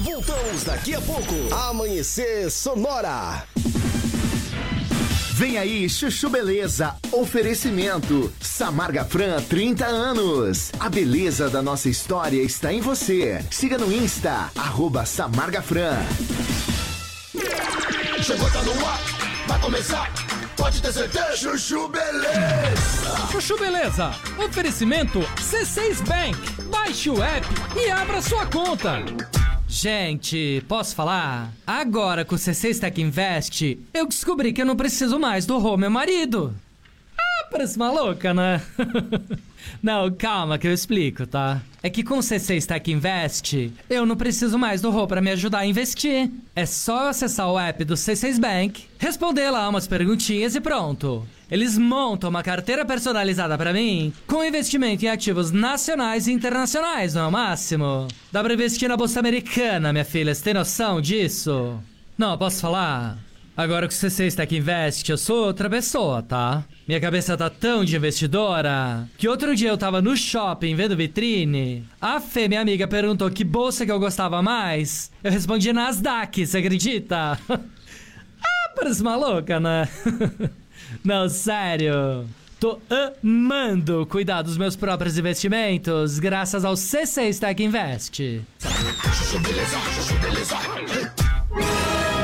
Voltamos daqui a pouco. Amanhecer Sonora. Vem aí, Chuchu Beleza. Oferecimento. Samarga Fran, 30 anos. A beleza da nossa história está em você. Siga no Insta, arroba Samarga Fran. Chegou, tá no ar. Vai começar. Pode ter certeza. Chuchu Beleza. Chuchu Beleza. Oferecimento C6 Bank. Baixe o app e abra sua conta. Gente, posso falar? Agora com o C6 Tech Invest, eu descobri que eu não preciso mais do Rô, meu marido. Parece maluca, né? não, calma que eu explico, tá? É que com o C6 Tech Invest, eu não preciso mais do Rô pra me ajudar a investir. É só acessar o app do C6 Bank, responder lá umas perguntinhas e pronto. Eles montam uma carteira personalizada pra mim com investimento em ativos nacionais e internacionais, não é o máximo? Dá pra investir na bolsa americana, minha filha, você tem noção disso? Não, posso falar? Agora o C6 Tech Invest, eu sou outra pessoa, tá? Minha cabeça tá tão de investidora que outro dia eu tava no shopping vendo vitrine. A Fê, minha amiga, perguntou que bolsa que eu gostava mais. Eu respondi Nasdaq, você acredita? ah, parece maluca, né? Não, sério. Tô amando cuidar dos meus próprios investimentos graças ao C6 Tech Invest.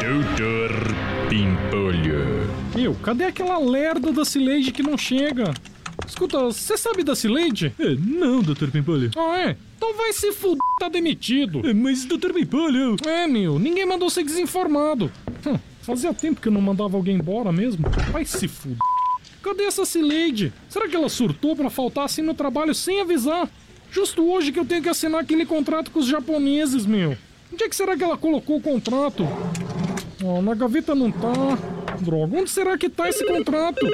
Doutor Pimpolho. Meu, cadê aquela lerda da Cileide que não chega? Escuta, você sabe da Cileide? É, não, Dr. Pimpolho. Ah, é? Então vai se fuder, tá demitido. É, mas, Dr. Pimpolho... É, meu, ninguém mandou ser desinformado. Hum, fazia tempo que eu não mandava alguém embora mesmo. Vai se fuder. Cadê essa Cileide? Será que ela surtou pra faltar assim no trabalho sem avisar? Justo hoje que eu tenho que assinar aquele contrato com os japoneses, meu. Onde é que será que ela colocou o contrato? Ó, na gaveta não tá. Droga, onde será que tá esse contrato?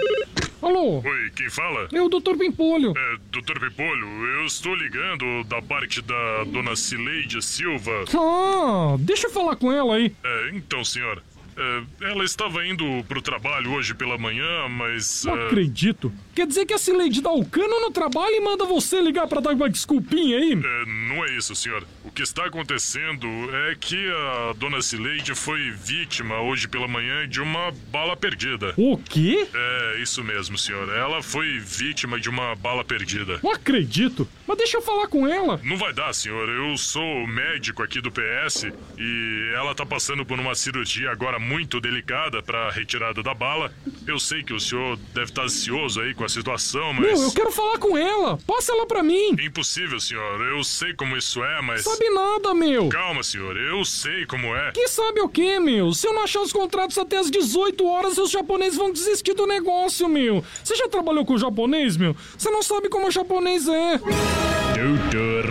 Alô? Oi, quem fala? É o Dr. Pimpolho. É, Dr. Pimpolho, eu estou ligando da parte da dona Cileide Silva. Ah, deixa eu falar com ela aí. É, então, senhor. é, ela estava indo pro trabalho hoje pela manhã, mas. Não é, acredito. Quer dizer que a Cileide dá o cano no trabalho e manda você ligar pra dar uma desculpinha aí? é, não é isso, senhor. O que está acontecendo é que a dona Cileide foi vítima hoje pela manhã de uma bala perdida. O quê? É, isso mesmo, senhor. Ela foi vítima de uma bala perdida. Não acredito. Mas deixa eu falar com ela. Não vai dar, senhor. Eu sou médico aqui do PS e ela tá passando por uma cirurgia agora muito delicada para retirada da bala. Eu sei que o senhor deve estar ansioso aí com a situação, mas. Meu, eu quero falar com ela. Passa ela pra mim. Impossível, senhor. Eu sei como isso é, mas. Sabe nada, meu. Calma, senhor. Eu sei como é. Que sabe o quê, meu? Se eu não achar os contratos até as 18 horas, os japoneses vão desistir do negócio, meu. Você já trabalhou com japonês, meu? Você não sabe como o japonês é. Doutor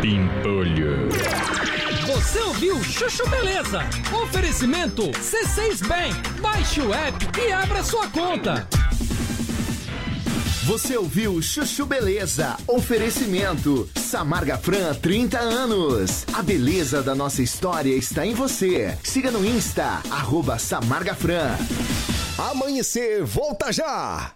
Pimpolho. Você ouviu Chuchu Beleza? Oferecimento C6 Bank. Baixe o app e abra sua conta. Você ouviu Chuchu Beleza? Oferecimento. Samarga Fran, 30 anos. A beleza da nossa história está em você. Siga no Insta, arroba Samarga Fran. Amanhecer, volta já!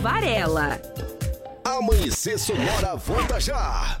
Varela. Amanhecer Sonora volta já!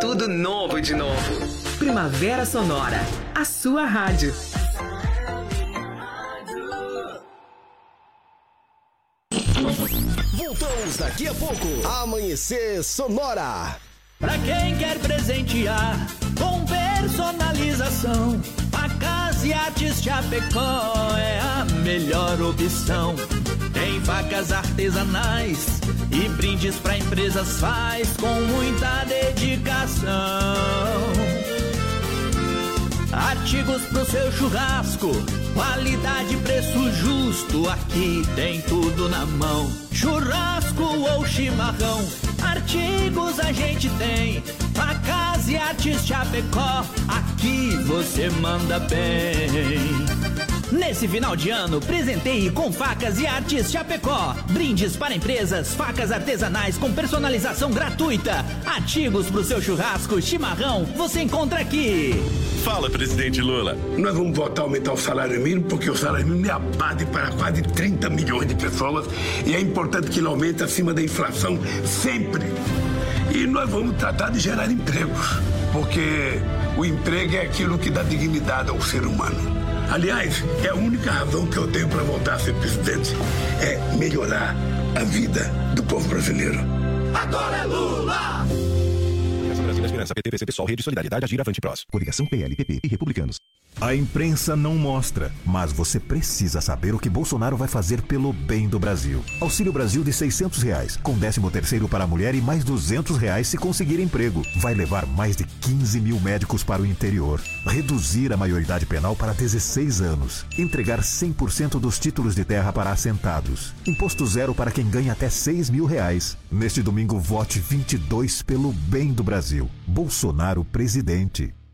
Tudo novo de novo. Primavera Sonora, a sua rádio. Voltamos daqui a pouco. Amanhecer Sonora. Pra quem quer presentear com personalização, a Casa e Artes Chapecó é a melhor opção. Facas artesanais e brindes pra empresas faz com muita dedicação. Artigos pro seu churrasco, qualidade, preço justo, aqui tem tudo na mão. Churrasco ou chimarrão, artigos a gente tem. Facas e artes Chapecó, aqui você manda bem. Nesse final de ano, presenteie com facas e artes Chapecó. Brindes para empresas, facas artesanais com personalização gratuita. Artigos pro seu churrasco, chimarrão, você encontra aqui. Fala, presidente Lula. Nós vamos votar aumentar o salário mínimo, porque o salário mínimo é a base para quase 30 milhões de pessoas e é importante que ele aumente acima da inflação sempre. E nós vamos tratar de gerar empregos, porque o emprego é aquilo que dá dignidade ao ser humano. Aliás, é a única razão que eu tenho para voltar a ser presidente é melhorar a vida do povo brasileiro. Agora é Lula! Brasil, Esperança, PT, PC, PSOL, Rede Solidariedade, Agir, Avante, Prós. Coligação PL, PP e Republicanos. A imprensa não mostra, mas você precisa saber o que Bolsonaro vai fazer pelo bem do Brasil. Auxílio Brasil de 600 reais, com 13 terceiro para a mulher e mais 200 reais se conseguir emprego. Vai levar mais de 15 mil médicos para o interior. Reduzir a maioridade penal para 16 anos. Entregar 100% dos títulos de terra para assentados. Imposto zero para quem ganha até 6 mil reais. Neste domingo, vote 22 pelo bem do Brasil. Bolsonaro presidente.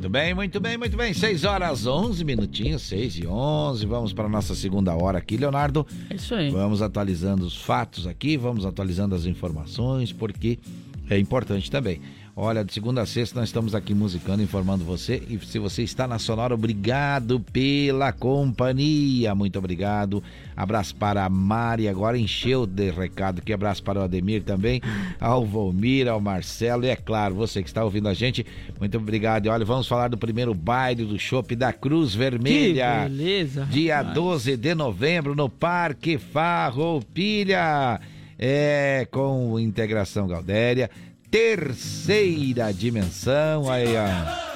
Muito bem, muito bem, muito bem. 6 horas 11 minutinhos, 6 e 11. Vamos para a nossa segunda hora aqui, Leonardo. É isso aí. Vamos atualizando os fatos aqui, vamos atualizando as informações, porque é importante também. Olha, de segunda a sexta nós estamos aqui musicando, informando você. E se você está na Sonora, obrigado pela companhia. Muito obrigado. Abraço para a Mari, agora encheu de recado aqui. Abraço para o Ademir também, ao Volmir, ao Marcelo. E é claro, você que está ouvindo a gente, muito obrigado. E olha, vamos falar do primeiro baile do Chopp da Cruz Vermelha. Que beleza. Dia rapaz. 12 de novembro no Parque Farroupilha. É, com Integração Galdéria, terceira dimensão, aí ó.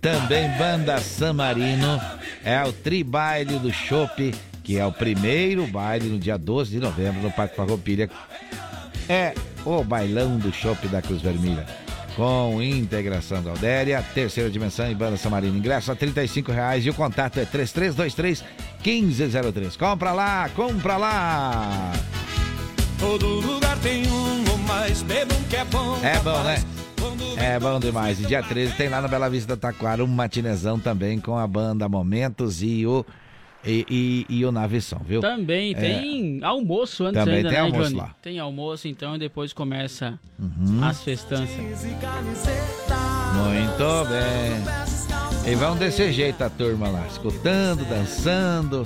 Também Banda San Marino, é o Tribaile do Chopp, que é o primeiro baile no dia 12 de novembro no Parque Farroupilha. É o bailão do Chopp da Cruz Vermelha. Com integração Galdéria, terceira dimensão e banda Samarina. Ingresso a 35 reais e o contato é 3323 1503. Compra lá, compra lá! Todo lugar tem um ou mais, bebam que é bom. É bom, né? É bom demais. E dia 13 tem lá na Bela Vista Taquara um matinezão também com a banda Momentos e o, e, e, e o Naveção, viu? Também É. tem almoço antes Também ainda, tem né, almoço Johnny? lá. Uhum. Tem almoço, então, e depois começa as festanças. Muito bem. E vão desse jeito a turma lá, escutando, dançando,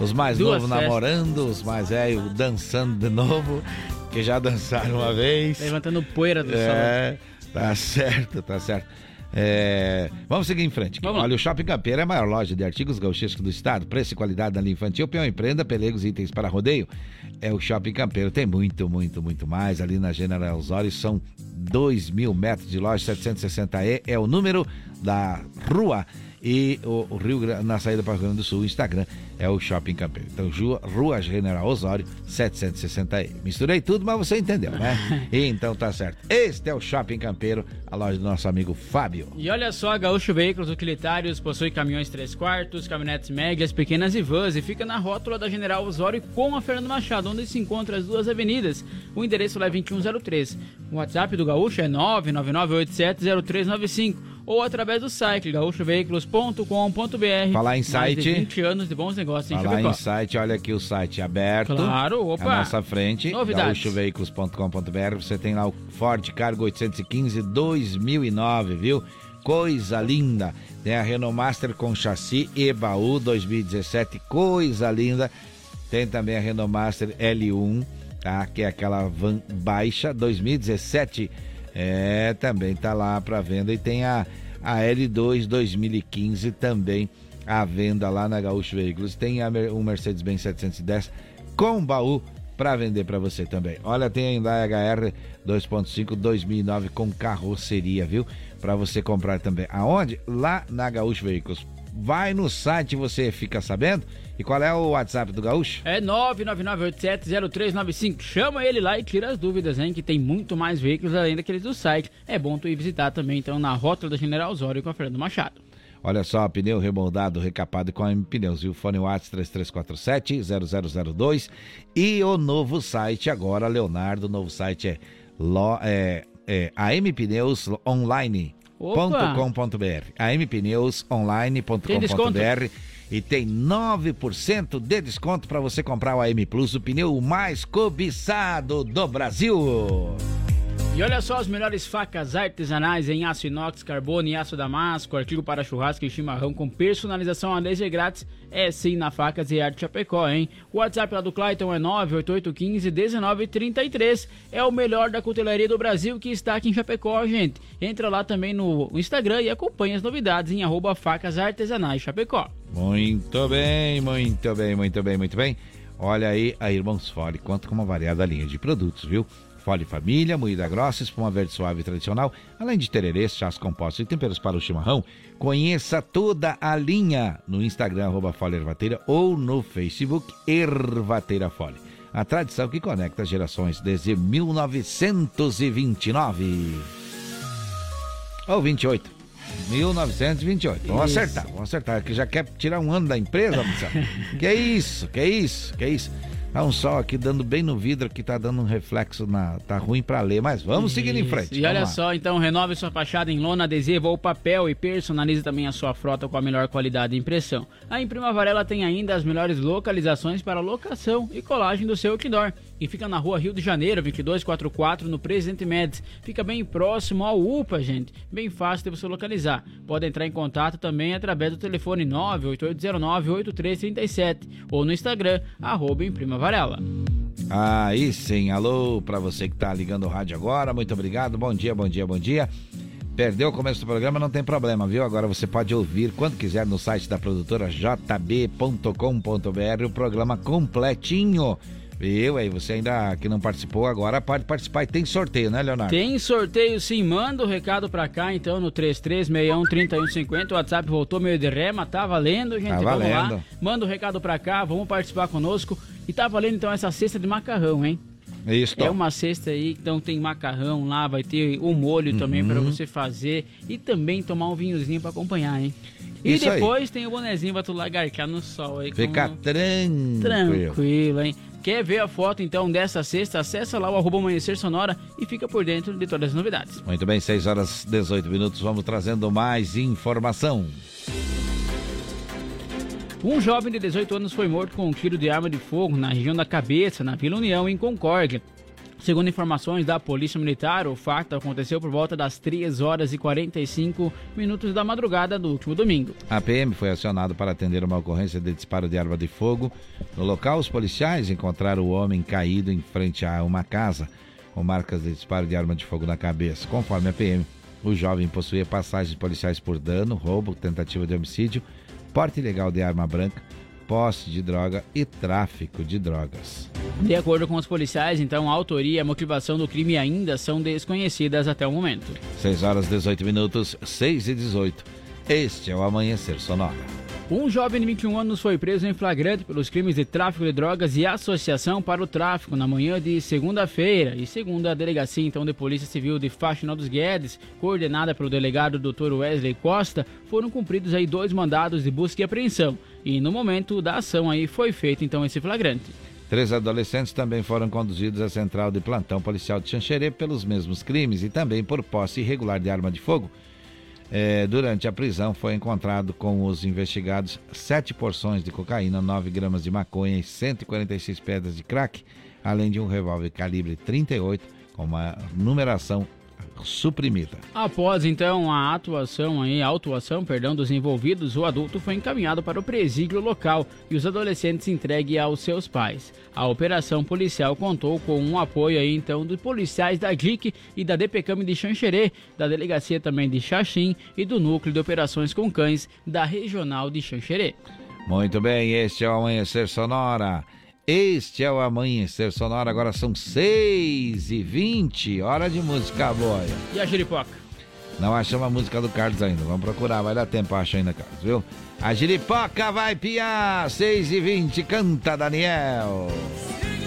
os, mais novos namorando, os mais velhos dançando de novo, que já dançaram uma vez. Levantando poeira do É, tá certo, tá certo. É, vamos seguir em frente. Olha, o Shopping Campeiro é a maior loja de artigos gauchescos do estado. Preço e qualidade na linha infantil, peão e prenda, pelegos e itens para rodeio. É o Shopping Campeiro. Tem muito, muito, muito mais. Ali na General Osório são 2 mil metros de loja, 760E é o número da rua. E o, o Rio Grande, na saída para o Rio Grande do Sul, o Instagram é o Shopping Campeiro. Então, Rua, rua General Osório, 760E. Misturei tudo, mas você entendeu, né? então tá certo. Este é o Shopping Campeiro, a loja do nosso amigo Fábio. E olha só, a Gaúcho Veículos Utilitários possui caminhões 3 quartos, caminhonetes médias, pequenas e vans e fica na rótula da General Osório com a Fernando Machado, onde se encontra as duas avenidas. O endereço lá é 2103. O WhatsApp do Gaúcho é 999870395 ou através do site gaúchoveículos.com.br. Falar em Mais site. De 20 anos de bons negócios em Falar Chapecó. em site, olha aqui o site aberto. Claro, opa. À nossa frente, gaúchoveículos.com.br. Você tem lá o Ford Cargo 815 2009, viu? Coisa linda. Tem a Renault Master com chassi e baú 2017, coisa linda. Tem também a Renault Master L1, tá? Que é aquela van baixa 2017. É, também tá lá para venda e tem a a L2 2015 também à venda lá na Gaúcho Veículos. Tem a um Mercedes-Benz 710 com baú para vender para você também. Olha, tem a Hyundai HR 2.5 2009 com carroceria, viu? Para você comprar também. Aonde? Lá na Gaúcho Veículos. Vai no site, você fica sabendo. E qual é o WhatsApp do Gaúcho? É 999870395. Chama ele lá e tira as dúvidas, hein? Que tem muito mais veículos além daqueles do site. É bom tu ir visitar também, então, na Rótula da General Osório com a Fernando Machado. Olha só, pneu remoldado, recapado com a M Pneus, viu? Fone WhatsApp 3347-0002 e o novo site agora, Leonardo, o novo site é, lo, é, é ampneusonline.com.br ampneusonline.com.br e tem 9% de desconto para você comprar o AM Plus, o pneu mais cobiçado do Brasil. E olha só as melhores facas artesanais em aço inox, carbono e aço damasco, artigo para churrasco e chimarrão com personalização a laser grátis. É sim na Facas e Arte Chapecó, hein? O WhatsApp lá do Clayton é 988151933. É o melhor da cutelaria do Brasil que está aqui em Chapecó, gente. Entra lá também no Instagram e acompanha as novidades em arroba facas artesanais Chapecó. Muito bem, muito bem, muito bem, muito bem. Olha aí, a Irmãos Fole conta com uma variada linha de produtos, viu? Fole Família, moída grossa, espuma verde suave tradicional, além de tererês, chás compostos e temperos para o chimarrão. Conheça toda a linha no Instagram, arroba Fole Ervateira, ou no Facebook, Ervateira Fole. A tradição que conecta gerações desde 1929. Ou 28. 1928. Vamos Isso. acertar, vamos acertar. Que já quer tirar um ano da empresa, que isso, que isso, que isso. Tá um sol aqui dando bem no vidro que tá dando um reflexo na. Tá ruim pra ler, mas vamos seguir em Isso. frente. E vamos olha lá. só, então renove sua fachada em lona, adesivo ou papel e personalize também a sua frota com a melhor qualidade de impressão. A Imprima Varela tem ainda as melhores localizações para locação e colagem do seu outdoor. E fica na rua Rio de Janeiro, 2244, no Presidente Médici. Fica bem próximo ao UPA, gente. Bem fácil de você localizar. Pode entrar em contato também através do telefone 98809-8337 ou no Instagram, arroba Imprima Varela. Aí sim, alô pra você que tá ligando o rádio agora, muito obrigado, bom dia, bom dia, bom dia. Perdeu o começo do programa, não tem problema, viu? Agora você pode ouvir quando quiser no site da produtora jb.com.br o programa completinho. Viu? Aí você ainda que não participou agora pode participar e tem sorteio, né, Leonardo? Tem sorteio sim, manda o recado pra cá então no 33613150. O WhatsApp voltou meio de rema, tá valendo, gente. Tá vamos valendo. lá. Manda o recado pra cá, vamos participar conosco. E tá valendo então essa cesta de macarrão, hein? Isso. É uma cesta aí, então tem macarrão lá, vai ter o molho também Uhum. pra você fazer e também tomar um vinhozinho pra acompanhar, hein? E Isso aí. depois tem o bonezinho pra tu lagarcar no sol aí. Fica como- tranquilo. Tranquilo, hein? Quer ver a foto então dessa cesta? Acessa lá o arroba amanhecer sonora e fica por dentro de todas as novidades. Muito bem, 6 horas 18 minutos, vamos trazendo mais informação. Um jovem de 18 anos foi morto com um tiro de arma de fogo na região da cabeça, na Vila União, em Concórdia. Segundo informações da Polícia Militar, o fato aconteceu por volta das 3 horas e 45 minutos da madrugada do último domingo. A PM foi acionado para atender uma ocorrência de disparo de arma de fogo. No local, os policiais encontraram o homem caído em frente a uma casa, com marcas de disparo de arma de fogo na cabeça. Conforme a PM, o jovem possuía passagens policiais por dano, roubo, tentativa de homicídio, porte ilegal de arma branca, posse de droga e tráfico de drogas. De acordo com os policiais, então, a autoria e a motivação do crime ainda são desconhecidas até o momento. 6 horas 18 minutos, 6 e 18. Este é o Amanhecer Sonora. Um jovem de 21 anos foi preso em flagrante pelos crimes de tráfico de drogas e associação para o tráfico na manhã de segunda-feira. E segundo a delegacia então de Polícia Civil de Faxinal dos Guedes, coordenada pelo delegado Dr. Wesley Costa, foram cumpridos aí dois mandados de busca e apreensão. E no momento da ação aí foi feito então esse flagrante. Três adolescentes também foram conduzidos à central de plantão policial de Xanxerê pelos mesmos crimes e também por posse irregular de arma de fogo. É, durante a prisão foi encontrado com os investigados sete porções de cocaína, 9 gramas de maconha e 146 pedras de crack, além de um revólver calibre 38 com uma numeração suprimida. Após então a atuação aí, a autuação, perdão, dos envolvidos, o adulto foi encaminhado para o presídio local e os adolescentes entregue aos seus pais. A operação policial contou com um apoio aí então dos policiais da DIC e da DPCAM de Xanxerê, da delegacia também de Xaxim e do núcleo de operações com cães da regional de Xanxerê. Muito bem, este é o Amanhecer Sonora. Este é o Amanhecer Sonora, agora são 6 e 20 hora de música boa. E a giripoca? Não achamos a música do Carlos ainda, vamos procurar, vai dar tempo achar ainda, Carlos, viu? A giripoca vai piar, 6 e 20 canta Daniel. Hoje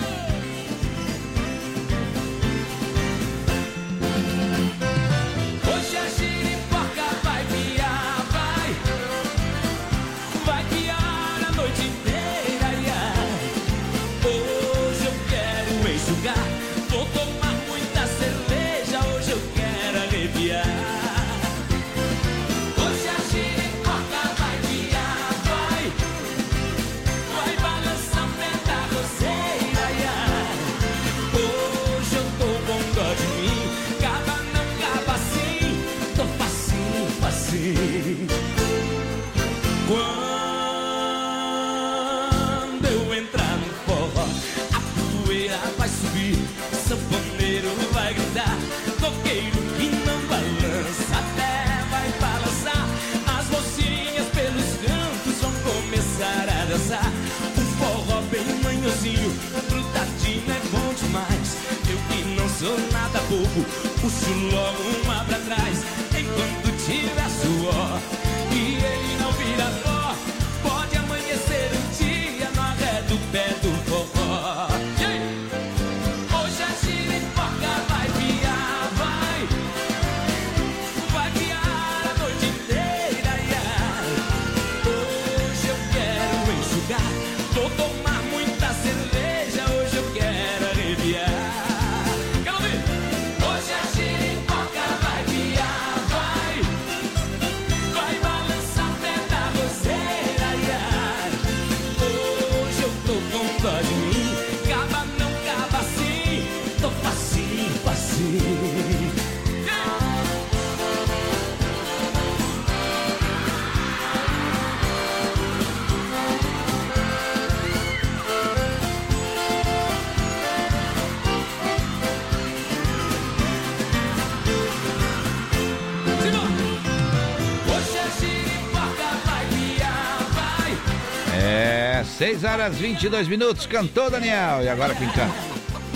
6 horas 22 minutos, cantou Daniel. E agora quem canta?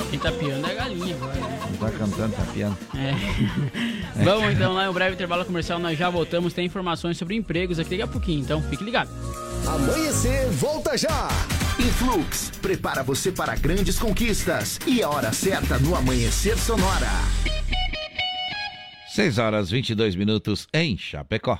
Quem tá piando é a galinha agora, né? Não tá cantando, tá piando. É. Vamos então lá, um breve intervalo comercial, nós já voltamos. Tem informações sobre empregos aqui daqui a pouquinho, então fique ligado. Amanhecer, volta já! Influx, prepara você para grandes conquistas. E a hora certa no Amanhecer Sonora. 6 horas 22 minutos em Chapecó.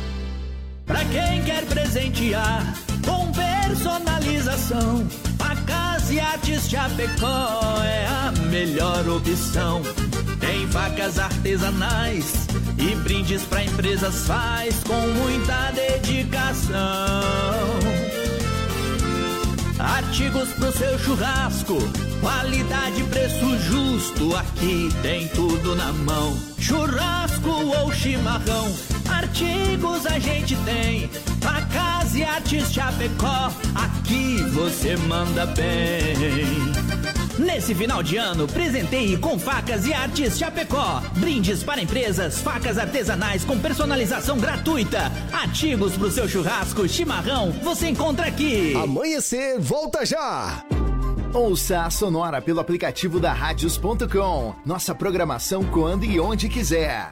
Pra quem quer presentear com personalização, a Casa e Artes Chapecó é a melhor opção. Tem facas artesanais e brindes pra empresas faz com muita dedicação. Artigos pro seu churrasco, qualidade, preço justo, aqui tem tudo na mão. Churrasco ou chimarrão, artigos a gente tem. A Casa e Artes Chapecó, aqui você manda bem. Nesse final de ano, presenteie com facas e artes Chapecó. Brindes para empresas, facas artesanais com personalização gratuita. Artigos pro seu churrasco, chimarrão, você encontra aqui. Amanhecer, volta já! Ouça a Sonora pelo aplicativo da Radios.com. Nossa programação quando e onde quiser.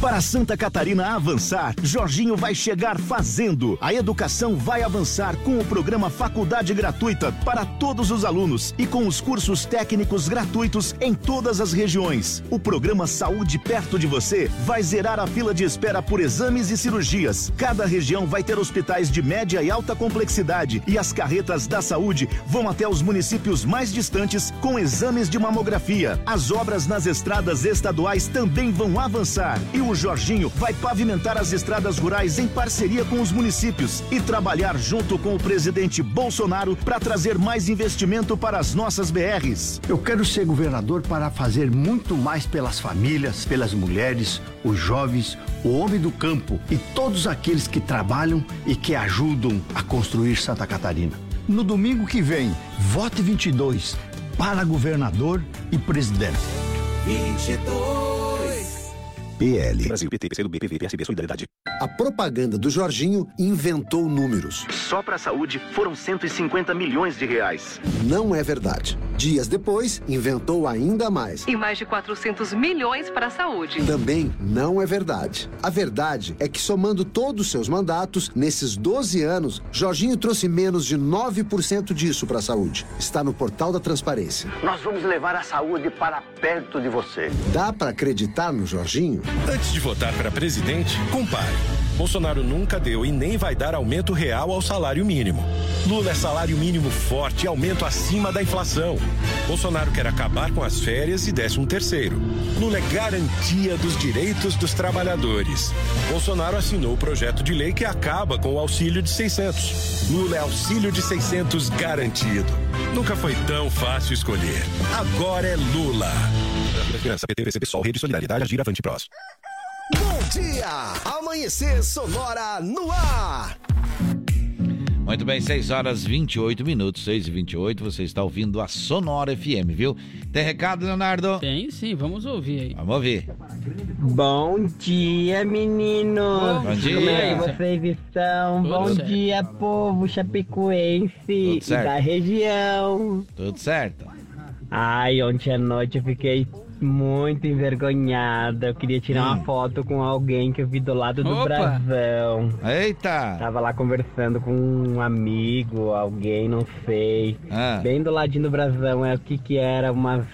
Para Santa Catarina avançar, Jorginho vai chegar fazendo. A educação vai avançar com o programa Faculdade Gratuita para todos os alunos e com os cursos técnicos gratuitos em todas as regiões. O programa Saúde Perto de Você vai zerar a fila de espera por exames e cirurgias. Cada região vai ter hospitais de média e alta complexidade e as carretas da saúde vão até os municípios mais distantes com exames de mamografia. As obras nas estradas estaduais também vão avançar e o Jorginho vai pavimentar as estradas rurais em parceria com os municípios e trabalhar junto com o presidente Bolsonaro para trazer mais investimento para as nossas BRs. Eu quero ser governador para fazer muito mais pelas famílias, pelas mulheres, os jovens, o homem do campo e todos aqueles que trabalham e que ajudam a construir Santa Catarina. No domingo que vem, vote 22 para governador e presidente. 22 PL. Brasil, PT, PCdoB, PV, PSB, Solidariedade. A propaganda do Jorginho inventou números. Só para a saúde foram 150 milhões de reais. Não é verdade. Dias depois, inventou ainda mais. E mais de 400 milhões para a saúde. Também não é verdade. A verdade é que, somando todos os seus mandatos, nesses 12 anos, Jorginho trouxe menos de 9% disso para a saúde. Está no portal da transparência. Nós vamos levar a saúde para perto de você. Dá para acreditar no Jorginho? Antes de votar para presidente, compare. Bolsonaro nunca deu e nem vai dar aumento real ao salário mínimo. Lula é salário mínimo forte e aumento acima da inflação. Bolsonaro quer acabar com as férias e décimo terceiro. Lula é garantia dos direitos dos trabalhadores. Bolsonaro assinou o projeto de lei que acaba com o auxílio de 600. Lula é auxílio de 600 garantido. Nunca foi tão fácil escolher. Agora é Lula. Criança, PT, PCB, Sol, Rede Solidariedade, Agir, Avante. Bom dia! Amanhecer Sonora no ar! Muito bem, 6 horas 28 minutos, 6 e 28 você está ouvindo a Sonora FM, viu? Tem recado, Leonardo? Tem sim, vamos ouvir aí. Vamos ouvir. Bom dia, meninos! Bom dia. Como é que vocês estão? Tudo Bom certo. dia, povo chapecoense e certo. da região. Tudo certo. Ai, ontem à noite eu fiquei muito envergonhada. Eu queria tirar Hum. uma foto com alguém que eu vi do lado do Opa! brasão. Eita! Tava lá conversando com um amigo, alguém, não sei. Ah. Bem do ladinho do brasão, é o que que era, umas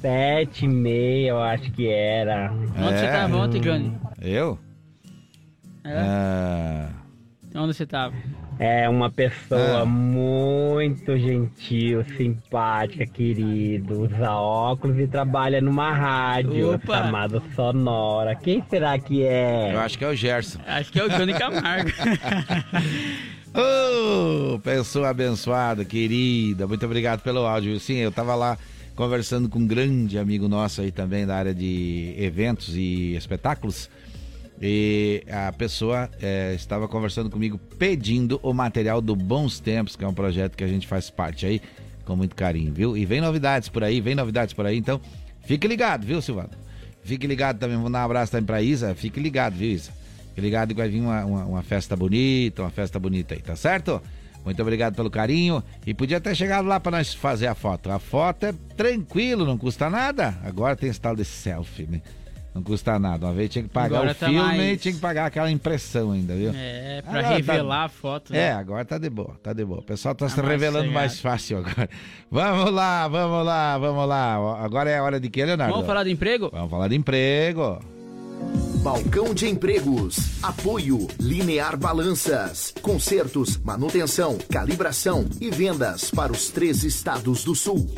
sete e meia, eu acho que era. Onde você tava ontem, Johnny? Eu? É? Ah, Onde você tava? É uma pessoa Ah. muito gentil, simpática, querido, usa óculos e trabalha numa rádio Opa. chamada Sonora. Quem será que é? eu acho que é o Gerson. Acho que é o Johnny Camargo. Ô, pessoa abençoada, querida, muito obrigado pelo áudio. Sim, eu tava lá conversando com um grande amigo nosso aí também da área de eventos e espetáculos. E a pessoa eh, estava conversando comigo pedindo o material do Bons Tempos, que é um projeto que a gente faz parte aí, com muito carinho, viu? E vem novidades por aí, vem novidades por aí, então fique ligado, viu, Silvano? Fique ligado também, vou dar um abraço também pra Isa, fique ligado, viu, Isa? Fique ligado que vai vir uma, uma, uma festa bonita, uma festa bonita aí, tá certo? Muito obrigado pelo carinho. E podia ter chegado lá pra nós fazer a foto. A foto é tranquilo, não custa nada. Agora tem esse tal desse selfie, né? Não custa nada. Uma vez tinha que pagar Agora o tá filme mais- e tinha que pagar aquela impressão ainda, viu? É, pra Agora tá- revelar a foto. né? É, agora tá de boa, tá de boa. O pessoal tá, Tá se mais revelando mais fácil agora. Vamos lá, vamos lá, vamos lá. Agora é a hora de quê, Leonardo? Vamos falar de emprego? Vamos falar de emprego. Balcão de Empregos. Apoio Linear Balanças. Consertos, manutenção, calibração e vendas para os três estados do sul.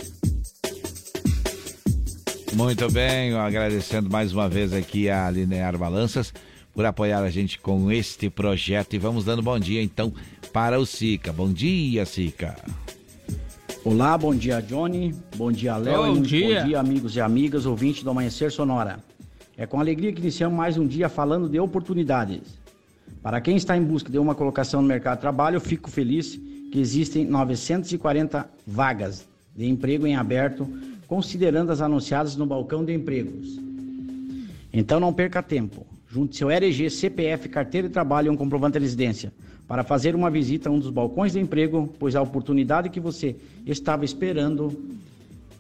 Muito bem, agradecendo mais uma vez aqui a Linear Balanças por apoiar a gente com este projeto. E vamos dando bom dia então para o Sica. Bom dia, Sica. Olá, bom dia, Johnny. Bom dia, Léo. Bom dia. Bom dia, amigos e amigas, ouvintes do Amanhecer Sonora. É com alegria que iniciamos mais um dia falando de oportunidades. Para quem está em busca de uma colocação no mercado de trabalho, eu fico feliz que existem 940 vagas de emprego em aberto, considerando as anunciadas no balcão de empregos. Então não perca tempo. Junte seu RG, CPF, carteira de trabalho e um comprovante de residência para fazer uma visita a um dos balcões de emprego, pois a oportunidade que você estava esperando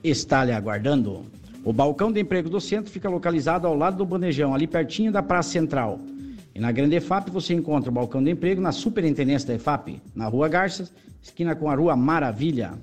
está lhe aguardando. O balcão de emprego do centro fica localizado ao lado do bandejão, ali pertinho da Praça Central. E na Grande EFAP você encontra o balcão de emprego na Superintendência da EFAP, na Rua Garças, esquina com a Rua Maravilha.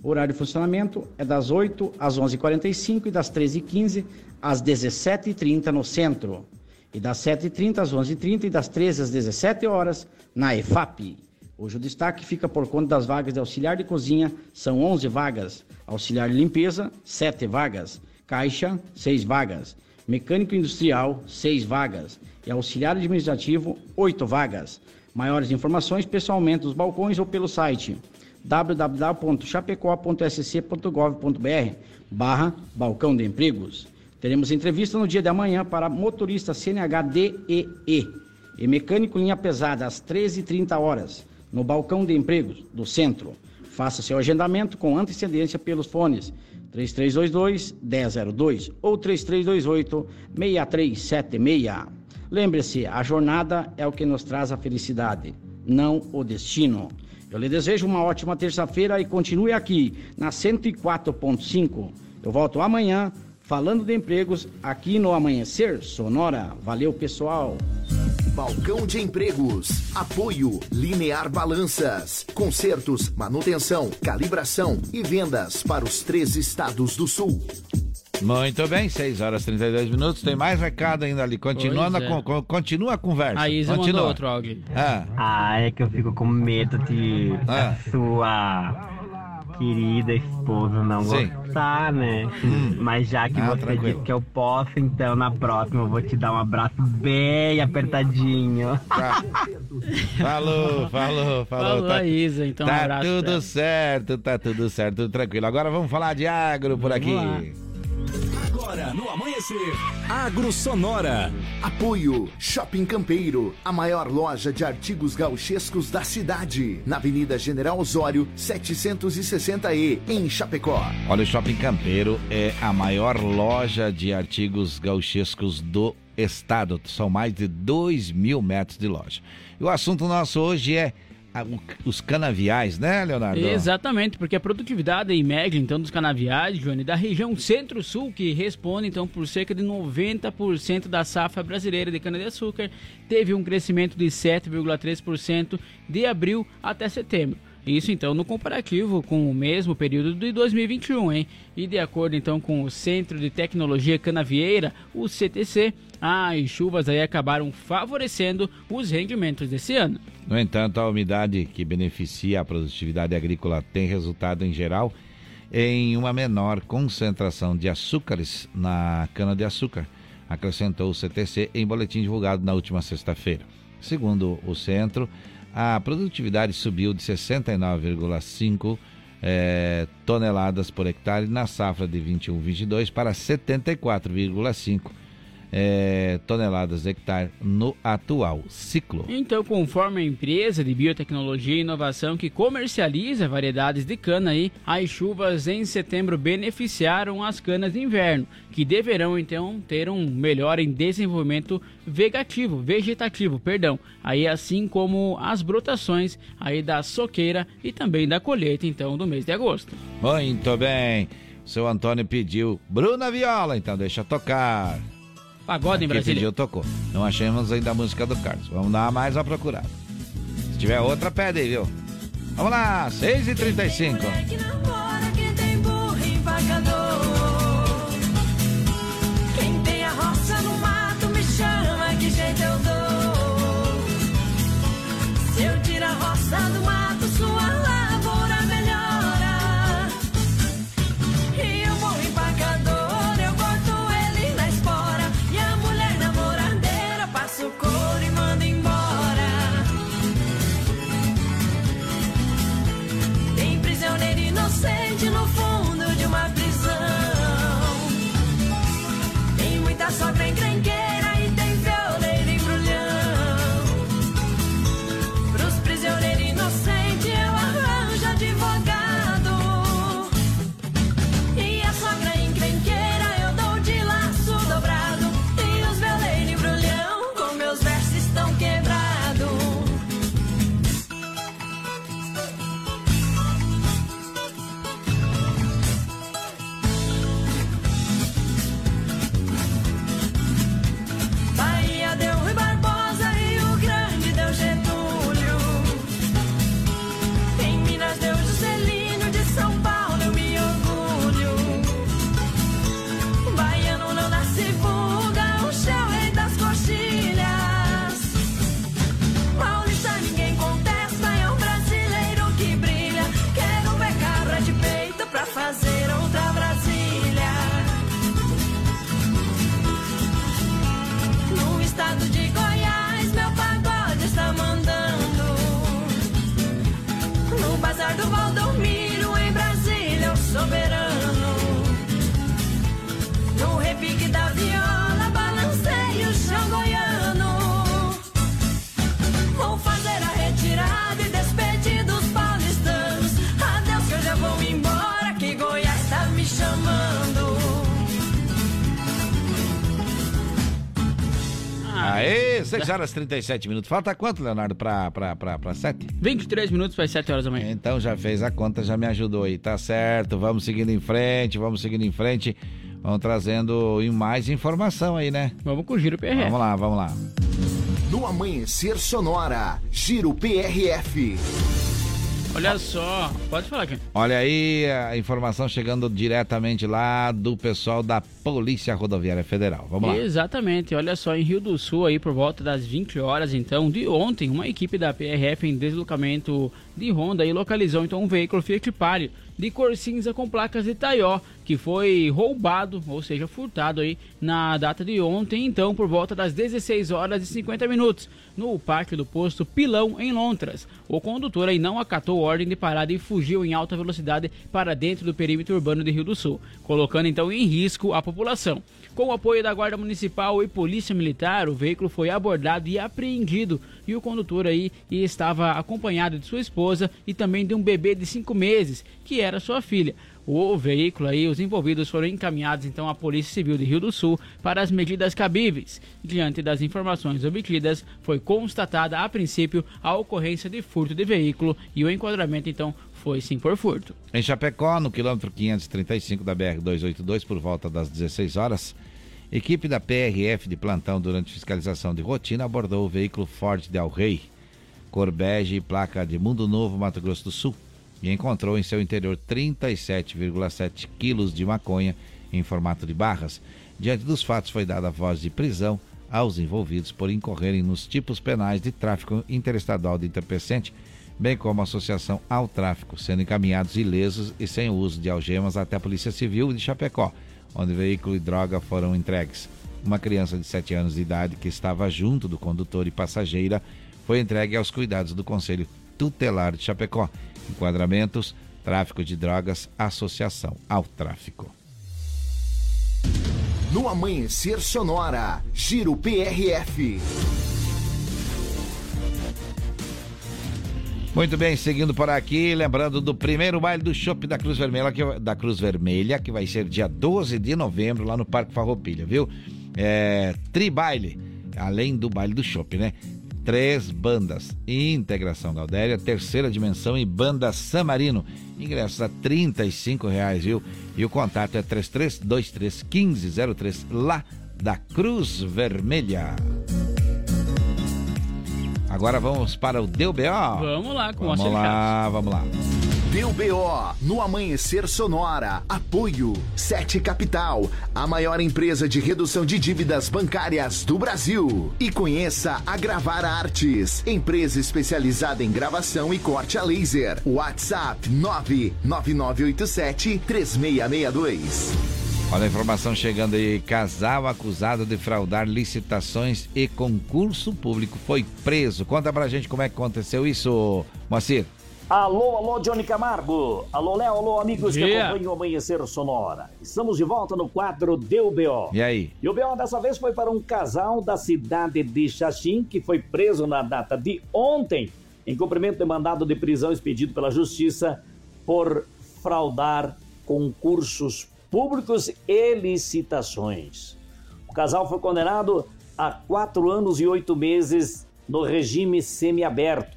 O horário de funcionamento é das 8 às 11h45 e das 13h15 às 17h30 no centro. E das 7h30 às 11h30 e das 13 às 17 horas na EFAP. Hoje o destaque fica por conta das vagas de auxiliar de cozinha, são 11 vagas. Auxiliar de limpeza, 7 vagas. Caixa, 6 vagas. Mecânico industrial, 6 vagas. E auxiliar administrativo, 8 vagas. Maiores informações pessoalmente nos balcões ou pelo site www.chapecó.sc.gov.br barra balcão de empregos. Teremos entrevista no dia de amanhã para motorista CNH DEE e mecânico linha pesada às 13h30 horas no balcão de empregos do centro. Faça seu agendamento com antecedência pelos fones 3322-1002 ou 3328-6376. Lembre-se, a jornada é o que nos traz a felicidade, não o destino. Eu lhe desejo uma ótima terça-feira e continue aqui na 104.5. Eu volto amanhã falando de empregos aqui no Amanhecer Sonora. Valeu, pessoal! Balcão de Empregos. Apoio Linear Balanças. Consertos, manutenção, calibração e vendas para os três estados do sul. Muito bem, 6 horas e 32 minutos. Tem mais recado ainda ali. Continuando, é. a, con- con- continua a conversa. A Isa continua. mandou outro áudio. Ah, Ah, é que eu fico com medo de Ah. a sua querida esposa não Sim. gostar, né? Mas já que Ah, você tranquilo. disse que eu posso, então na próxima eu vou te dar um abraço bem apertadinho. Tá. falou, falou, falou. Falou a Isa, então um Tá abraço pra tudo certo, tá tudo certo, tudo tranquilo. Agora vamos falar de agro por aqui. lá. No Amanhecer, Agro Sonora. Apoio Shopping Campeiro, a maior loja de artigos gauchescos da cidade, na Avenida General Osório, 760E, em Chapecó. Olha, o Shopping Campeiro é a maior loja de artigos gauchescos do estado. São mais de 2 mil metros de loja. E o assunto nosso hoje é os canaviais, né, Leonardo? Exatamente, porque a produtividade em média, então, dos canaviais, Johnny, da região centro-sul, que responde, então, por cerca de 90% da safra brasileira de cana-de-açúcar, teve um crescimento de 7,3% de abril até setembro. Isso, então, no comparativo com o mesmo período de 2021, hein? E de acordo, então, com o Centro de Tecnologia Canavieira, o CTC, as chuvas aí acabaram favorecendo os rendimentos desse ano. No entanto, a umidade que beneficia a produtividade agrícola tem resultado, em geral, em uma menor concentração de açúcares na cana-de-açúcar, acrescentou o CTC em boletim divulgado na última sexta-feira. Segundo o centro, a produtividade subiu de 69,5 eh, toneladas por hectare na safra de 21-22 para 74,5 eh, toneladas hectare no atual ciclo. Então, conforme a empresa de biotecnologia e inovação que comercializa variedades de cana aí, as chuvas em setembro beneficiaram as canas de inverno, que deverão então ter um melhor em desenvolvimento vegativo, vegetativo, perdão. Aí assim como as brotações aí da soqueira e também da colheita então do mês de agosto. Muito bem. Seu Antônio pediu Bruna Viola, então deixa tocar. Pagode em Brasília. pediu, tocou. Não achamos ainda a música do Carlos. Vamos dar mais uma procurada. Se tiver outra, pede aí, viu? Vamos lá, 6h35. Quem tem burro empacador Quem tem a roça no mato me chama, que jeito eu dou Se eu tiro a roça do 16 horas e 37 minutos. Falta quanto, Leonardo, pra, pra, pra, pra 7? 23 minutos para 7 horas da manhã. Então já fez a conta, já me ajudou aí. Tá certo, vamos seguindo em frente, vamos seguindo em frente. Vamos trazendo mais informação aí, né? Vamos com o Giro PRF. Vamos lá, vamos lá. No Amanhecer Sonora, Giro PRF. Olha só, pode falar, Ken. Olha aí a informação chegando diretamente lá do pessoal da Polícia Rodoviária Federal. Vamos lá. Exatamente, olha só, em Rio do Sul, aí por volta das 20 horas, então, de ontem, uma equipe da PRF em deslocamento de Honda aí localizou então um veículo Fiat Palio de cor cinza com placas de Taió, que foi roubado, ou seja, furtado aí na data de ontem, então, por volta das 16 horas e 50 minutos, no pátio do posto Pilão, em Lontras. O condutor aí não acatou ordem de parada e fugiu em alta velocidade para dentro do perímetro urbano de Rio do Sul, colocando então em risco a população. Com o apoio da Guarda Municipal e Polícia Militar, o veículo foi abordado e apreendido e o condutor aí estava acompanhado de sua esposa e também de um bebê de 5 meses, que era sua filha. O veículo aí, os envolvidos foram encaminhados então à Polícia Civil de Rio do Sul para as medidas cabíveis. Diante das informações obtidas, foi constatada a princípio a ocorrência de furto de veículo e o enquadramento então foi sim por furto. Em Chapecó, no quilômetro 535 da BR-282, por volta das 16 horas, equipe da PRF de plantão durante fiscalização de rotina abordou o veículo Ford Del Rey, cor bege e placa de Mundo Novo, Mato Grosso do Sul, e encontrou em seu interior 37,7 quilos de maconha em formato de barras. Diante dos fatos, foi dada voz de prisão aos envolvidos por incorrerem nos tipos penais de tráfico interestadual de entorpecente, bem como associação ao tráfico, sendo encaminhados ilesos e sem uso de algemas até a Polícia Civil de Chapecó, onde veículo e droga foram entregues. Uma criança de 7 anos de idade que estava junto do condutor e passageira foi entregue aos cuidados do Conselho Tutelar de Chapecó. Enquadramentos: tráfico de drogas, associação ao tráfico. No Amanhecer Sonora, Giro PRF. Muito bem, seguindo por aqui, lembrando do primeiro baile do Chopp da Cruz Vermelha, que, da Cruz Vermelha, que vai ser dia 12 de novembro lá no Parque Farroupilha, viu? É, tribaile, além do baile do Chopp, né? Três bandas, Integração Galdéria, Terceira Dimensão e Banda Samarino. Ingressos a 35 reais, viu? E o contato é 3323 1503, lá da Cruz Vermelha. Agora vamos para o Deu BO. Vamos lá com Vamos o lá, vamos lá. Deu BO no Amanhecer Sonora. Apoio Sete Capital, a maior empresa de redução de dívidas bancárias do Brasil. E conheça a Gravar Artes, empresa especializada em gravação e corte a laser. WhatsApp 99987 3662. Olha a informação chegando aí. Casal acusado de fraudar licitações e concurso público foi preso. Conta pra gente como é que aconteceu isso, Moacir. Alô, alô, Johnny Camargo. Alô, Léo, alô, amigos que acompanham o Amanhecer Sonora. Estamos de volta no quadro Deu B.O. E aí? E o B.O. dessa vez foi para um casal da cidade de Xaxim que foi preso na data de ontem em cumprimento de mandado de prisão expedido pela Justiça por fraudar concursos públicos e licitações. O casal foi condenado a quatro anos e oito meses no regime semiaberto.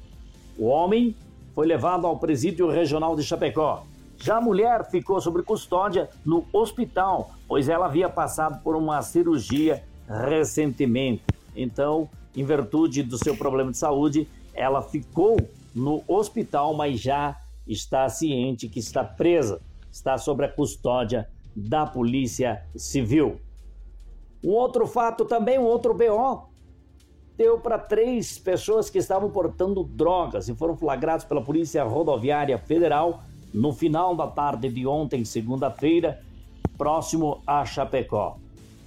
O homem foi levado ao presídio regional de Chapecó. Já a mulher ficou sob custódia no hospital, pois ela havia passado por uma cirurgia recentemente. Então, em virtude do seu problema de saúde, ela ficou no hospital, mas já está ciente que está presa, está sob a custódia da Polícia Civil. Um outro fato também, um outro BO, deu para três pessoas que estavam portando drogas e foram flagrados pela Polícia Rodoviária Federal no final da tarde de ontem, segunda-feira, próximo a Chapecó.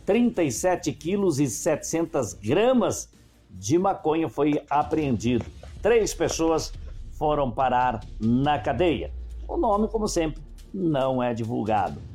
37 quilos e 700 gramas de maconha foi apreendido. Três pessoas foram parar na cadeia. O nome, como sempre, não é divulgado.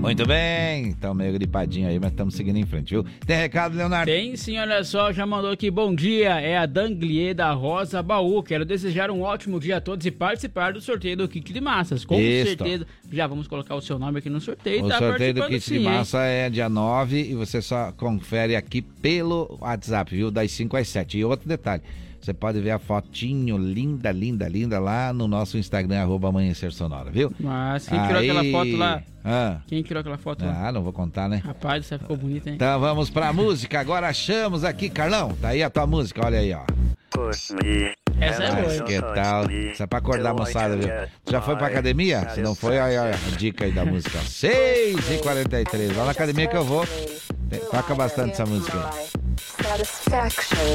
Muito bem, então meio gripadinho aí, mas estamos seguindo em frente, viu? Tem recado, Leonardo? Tem sim, olha só, já mandou aqui, bom dia, é a Danglier da Rosa Baú, quero desejar um ótimo dia a todos e participar do sorteio do kit de massas, com certeza, já vamos colocar o seu nome aqui no sorteio, O tá sorteio do kit de sim, hein? massa é dia 9 e você só confere aqui pelo WhatsApp, viu? Das 5 às 7. E outro detalhe, você pode ver a fotinho linda, linda, linda lá no nosso Instagram, arroba Amanhecer Sonora, viu? Mas quem tirou Aí- aquela foto lá? Ah, Quem tirou aquela foto lá? ah, não vou contar, né? Rapaz, você ficou bonita, hein? Então vamos pra música, agora achamos aqui, Carlão, tá aí a tua música, olha aí, ó. Essa é boa, que tal? Isso é pra acordar a moçada, viu? Já foi pra academia? Se não foi, aí, olha a dica aí da música. 6h43. Lá na academia que eu vou. Toca bastante essa música aí. Satisfaction.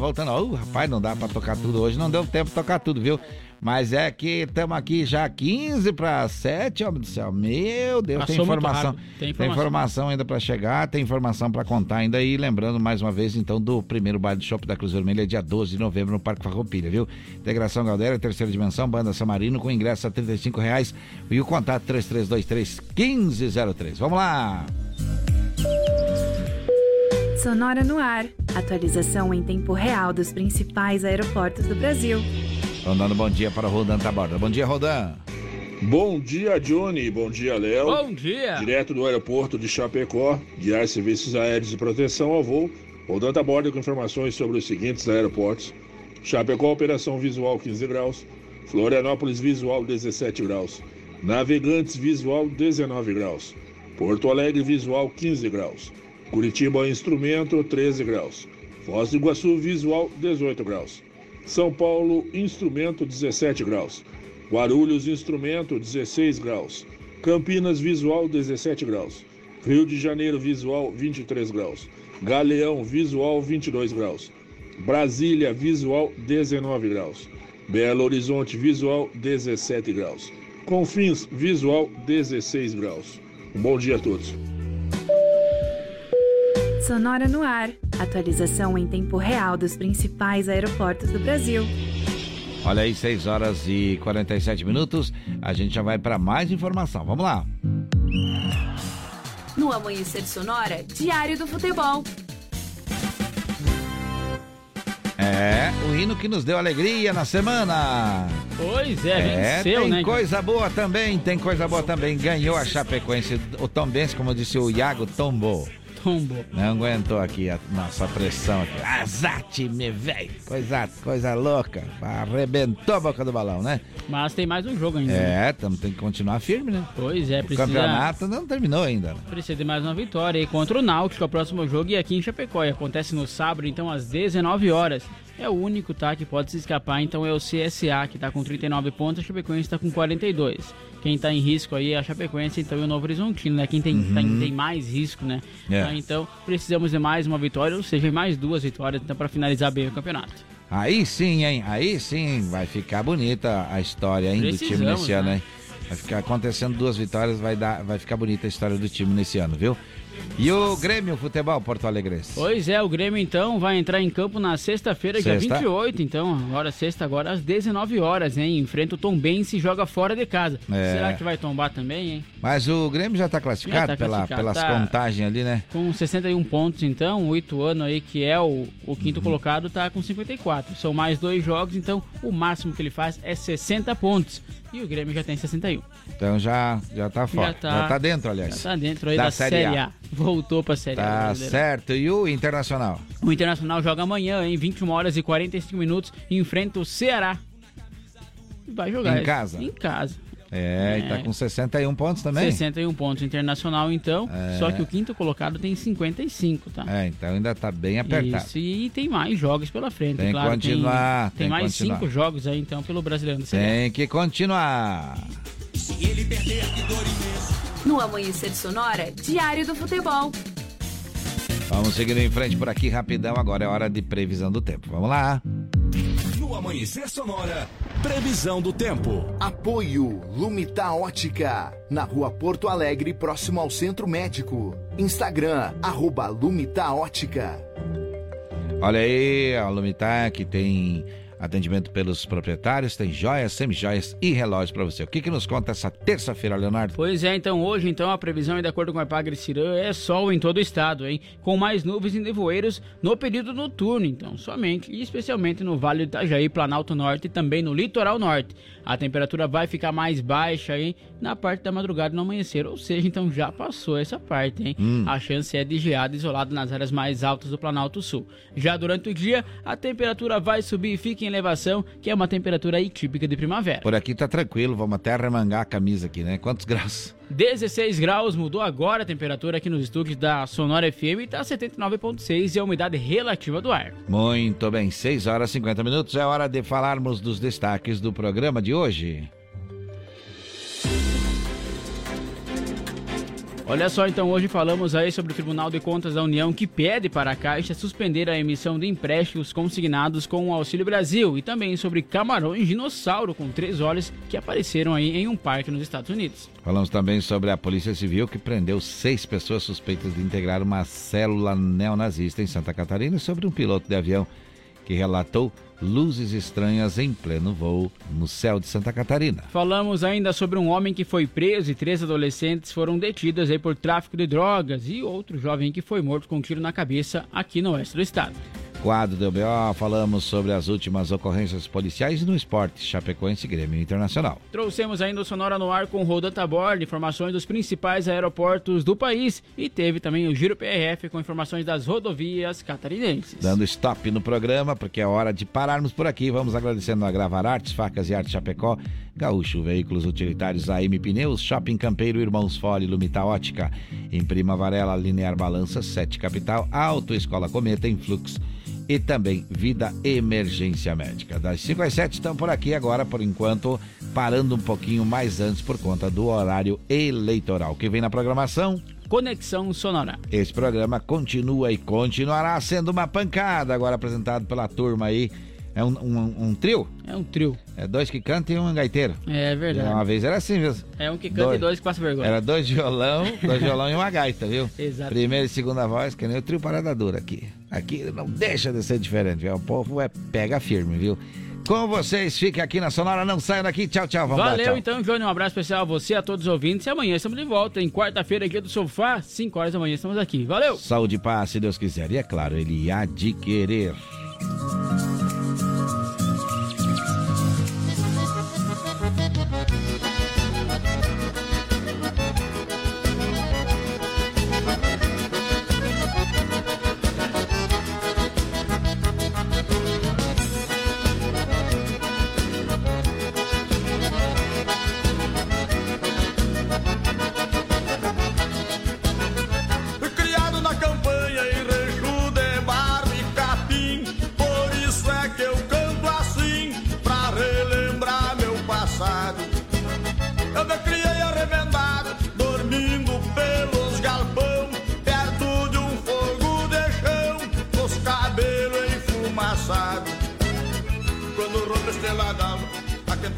Voltando. Ô, rapaz, não dá pra tocar tudo hoje, não deu tempo de tocar tudo, viu? Mas é que estamos aqui já 15 para 7, homem do céu. Meu Deus, tem Passou muito informação. Tem tem informação. informação ainda para chegar, tem informação para contar ainda. E lembrando mais uma vez, então, do primeiro baile de shopping da Cruz Vermelha, dia 12 de novembro, no Parque Farroupilha, viu? Integração Galdéria, terceira dimensão, banda Samarino, com ingresso a 35 reais e o contato 3323 1503. Vamos lá! Sonora no ar. Atualização em tempo real dos principais aeroportos do Brasil. Estão dando bom dia para o Rodan Taborda. Bom dia, Rodan. Bom dia, Johnny. Bom dia, Léo. Bom dia. Direto do aeroporto de Chapecó, guiar serviços aéreos de proteção ao voo, rodando a bordo com informações sobre os seguintes aeroportos. Chapecó, operação visual 15 graus. Florianópolis, visual 17 graus. Navegantes, visual 19 graus. Porto Alegre, visual 15 graus. Curitiba, instrumento 13 graus. Foz do Iguaçu, visual 18 graus. São Paulo, instrumento 17 graus. Guarulhos, instrumento 16 graus. Campinas, visual 17 graus. Rio de Janeiro, visual 23 graus. Galeão, visual 22 graus. Brasília, visual 19 graus. Belo Horizonte, visual 17 graus. Confins, visual 16 graus. Um bom dia a todos. Sonora no ar. Atualização em tempo real dos principais aeroportos do Brasil. Olha aí, 6 horas e 47 minutos. A gente já vai para mais informação. Vamos lá. No Amanhecer Sonora, Diário do Futebol. É, o hino que nos deu alegria na semana. Pois é, É, venceu, tem né? coisa boa também, tem coisa boa também. Ganhou a Chapecoense. O Tombense, como disse o Iago, tombou. Tombou. Não aguentou aqui a nossa pressão. Aqui. Azate, me velho. Coisa, coisa louca. Arrebentou a boca do balão, né? Mas tem mais um jogo ainda. né? É, tamo, tem que continuar firme, né? Pois é, O precisa... campeonato não terminou ainda. né? Precisa de mais uma vitória aí contra o Náutico, é o próximo jogo, e aqui em Chapecó. E acontece no sábado, então, às 19 horas. É o único, tá, que pode se escapar, então é o CSA, que tá com 39 pontos, a Chapecoense tá com 42. Quem tá em risco aí é a Chapecoense, então, e o Novo Horizontino, né? Quem tem, Uhum. tem, tem mais risco, né? É. Ah, Então, precisamos de mais uma vitória, ou seja, mais duas vitórias, então, para finalizar bem o campeonato. Aí sim, hein? Aí sim vai ficar bonita a história, hein, do time Precisamos, nesse ano, né? hein? Vai ficar acontecendo duas vitórias, vai, dar, vai ficar bonita a história do time nesse ano, viu? E o Grêmio Futebol Porto Alegre. Pois é, o Grêmio então vai entrar em campo na sexta-feira, dia Sexta. 28, então, agora sexta, agora às 19 horas, hein? Enfrenta o Tom Benz e joga fora de casa. É. Será que vai tombar também, hein? Mas o Grêmio já tá classificado, Já tá pela, classificado, pelas tá. contagens ali, né? Com 61 pontos, então, o Ituano aí, que é o, o quinto Uhum. colocado, tá com 54. São mais dois jogos, então o máximo que ele faz é 60 pontos. E o Grêmio já tem 61. Então já, já tá fora. Já tá, dentro, aliás. Já tá dentro aí da, Série a. Voltou pra Série A. Tá certo. E o Internacional? O Internacional joga amanhã, em 21 horas e 45 minutos, e enfrenta o Ceará. Vai jogar. Em casa? Em casa. É, e tá É. com 61 pontos também. 61 pontos internacional, então. É. Só que o quinto colocado tem 55, tá? É, então ainda tá bem apertado. Isso, e tem mais jogos pela frente, Tem que claro. continuar, Tem, tem que mais continuar. cinco jogos aí, então, pelo Brasileiro. da Série A. Tem que continuar. No Amanhecer Sonora, Diário do Futebol. Vamos seguindo em frente por aqui rapidão. Agora é hora de previsão do tempo. Vamos lá. No Amanhecer Sonora, previsão do tempo. Apoio Lumita Ótica, na rua Porto Alegre, próximo ao Centro Médico. Instagram, arroba Lumita Ótica. Olha aí, a Lumitar que tem atendimento pelos proprietários, tem joias, semijoias e relógios para você. O que que nos conta essa terça-feira, Leonardo? Pois é, então hoje então a previsão é de acordo com a Epagre Cirã é sol em todo o estado, hein? Com mais nuvens e nevoeiros no período noturno, então, somente e especialmente no Vale do Itajaí, Planalto Norte e também no Litoral Norte. A temperatura vai ficar mais baixa, hein? Na parte da madrugada e no amanhecer, ou seja, então já passou essa parte, hein? Hum. A chance é de geada isolada nas áreas mais altas do Planalto Sul. Já durante o dia, a temperatura vai subir e fica em elevação, que é uma temperatura aí típica de primavera. Por aqui tá tranquilo, vamos até remangar a camisa aqui, né? Quantos graus? 16 graus, mudou agora a temperatura aqui nos estúdios da Sonora FM e tá 79,6 e a umidade relativa do ar. Muito bem, 6 horas e 50 minutos. É hora de falarmos dos destaques do programa de hoje. Olha só, então hoje falamos aí sobre o Tribunal de Contas da União que pede para a Caixa suspender a emissão de empréstimos consignados com o Auxílio Brasil e também sobre camarões dinossauro com três olhos que apareceram aí em um parque nos Estados Unidos. Falamos também sobre a Polícia Civil que prendeu seis pessoas suspeitas de integrar uma célula neonazista em Santa Catarina e sobre um piloto de avião que relatou luzes estranhas em pleno voo no céu de Santa Catarina. Falamos ainda sobre um homem que foi preso e três adolescentes foram detidos aí por tráfico de drogas e outro jovem que foi morto com um tiro na cabeça aqui no oeste do estado. Quadro do BO, falamos sobre as últimas ocorrências policiais no esporte, Chapecoense Grêmio Internacional. Trouxemos ainda o Sonora no ar com o Rodan Tabor, informações dos principais aeroportos do país e teve também o Giro PRF com informações das rodovias catarinenses. Dando stop no programa, porque é hora de pararmos por aqui. Vamos agradecendo a Gravar Artes, Facas e Arte Chapecó, Gaúcho Veículos Utilitários, AM Pneus, Shopping Campeiro, Irmãos Fole, Lumita Ótica, Imprima Varela, Linear Balança, Sete Capital, Auto Escola Cometa, Influx e também Vida Emergência Médica. Das 5 às 7 estão por aqui agora, por enquanto, parando um pouquinho mais antes por conta do horário eleitoral. que vem na programação? Conexão Sonora. Esse programa continua e continuará sendo uma pancada, agora apresentado pela turma aí É um, um, um trio? É um trio. É dois que cantam e um gaiteiro. É verdade. Uma vez era assim, viu? É um que canta e dois que passa vergonha. Era dois violão, dois violão e uma gaita, viu? Exato. Primeira e segunda voz, que nem o trio parada dura aqui. Aqui não deixa de ser diferente, viu? O povo é pega firme, viu? Com vocês, fiquem aqui na Sonora, não saiam daqui. Tchau, tchau. Vamos lá, Valeu tchau. então, Johnny. Um abraço especial a você, a todos os ouvintes. E amanhã estamos de volta, em quarta-feira, aqui do Sofá, 5 horas da manhã. Estamos aqui. Valeu! Saúde e paz, se Deus quiser. E é claro, ele há de querer. Thank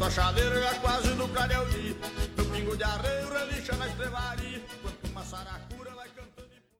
Aquento a chaleira já quase no clareio dia Meu pingo de arreio relixa na estrevaria